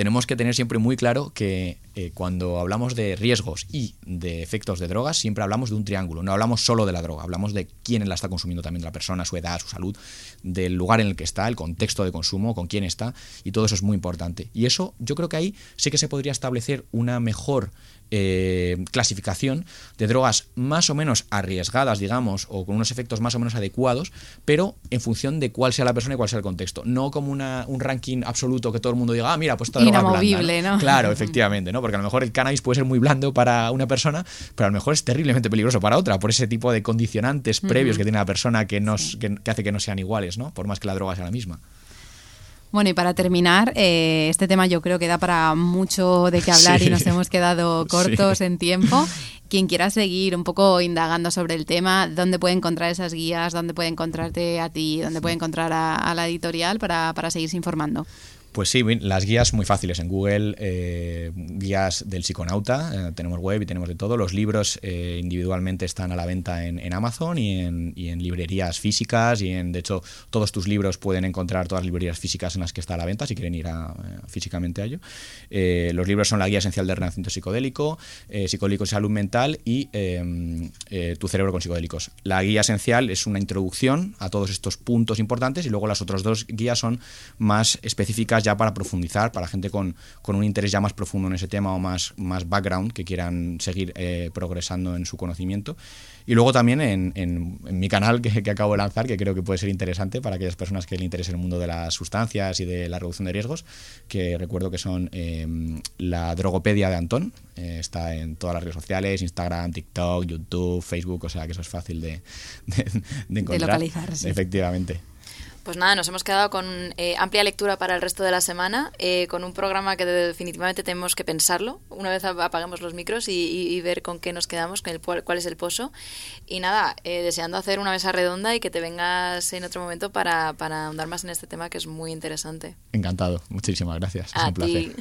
tenemos que tener siempre muy claro que eh, cuando hablamos de riesgos y de efectos de drogas, siempre hablamos de un triángulo. No hablamos solo de la droga, hablamos de quién la está consumiendo también, la persona, su edad, su salud, del lugar en el que está, el contexto de consumo, con quién está, y todo eso es muy importante. Y eso yo creo que ahí sí que se podría establecer una mejor eh, clasificación de drogas más o menos arriesgadas, digamos, o con unos efectos más o menos adecuados, pero en función de cuál sea la persona y cuál sea el contexto. No como una, un ranking absoluto que todo el mundo diga, ah, mira, pues esta droga blanda, ¿no? Claro, efectivamente, ¿no? Porque a lo mejor el cannabis puede ser muy blando para una persona, pero a lo mejor es terriblemente peligroso para otra, por ese tipo de condicionantes previos que tiene la persona que, nos, que hace que no sean iguales, ¿no? Por más que la droga sea la misma. Bueno, y para terminar, eh, este tema yo creo que da para mucho de qué hablar y nos hemos quedado cortos en tiempo. Quien quiera seguir un poco indagando sobre el tema, ¿dónde puede encontrar esas guías? ¿Dónde puede encontrarte a ti? ¿Dónde puede encontrar a, la editorial para, para seguirse informando? Pues sí, las guías muy fáciles. En Google, eh, guías del psiconauta, eh, tenemos web y tenemos de todo. Los libros eh, individualmente están a la venta en, Amazon y en, librerías físicas. Y en, de hecho, todos tus libros pueden encontrar todas las librerías físicas en las que está a la venta, si quieren ir físicamente a ello. los libros son la guía esencial del renacimiento psicodélico, psicodélico y salud mental y tu cerebro con psicodélicos. La guía esencial es una introducción a todos estos puntos importantes y luego las otras dos guías son más específicas ya para profundizar, para gente con, un interés ya más profundo en ese tema o más, más background, que quieran seguir eh, progresando en su conocimiento. Y luego también en, en, mi canal que, que, acabo de lanzar, que creo que puede ser interesante para aquellas personas que les interese el mundo de las sustancias y de la reducción de riesgos, que recuerdo que son em, la drogopedia de Antón, eh, está en todas las redes sociales, Instagram, TikTok, YouTube, Facebook, o sea que eso es fácil de, de, encontrar. De Efectivamente. Pues nada, nos hemos quedado con eh, amplia lectura para el resto de la semana, eh, con un programa que definitivamente tenemos que pensarlo una vez apaguemos los micros y, ver con qué nos quedamos, con el, cuál es el pozo. Y nada, eh, deseando hacer una mesa redonda y que te vengas en otro momento para, para ahondar más en este tema que es muy interesante. Encantado, muchísimas gracias. Es un placer.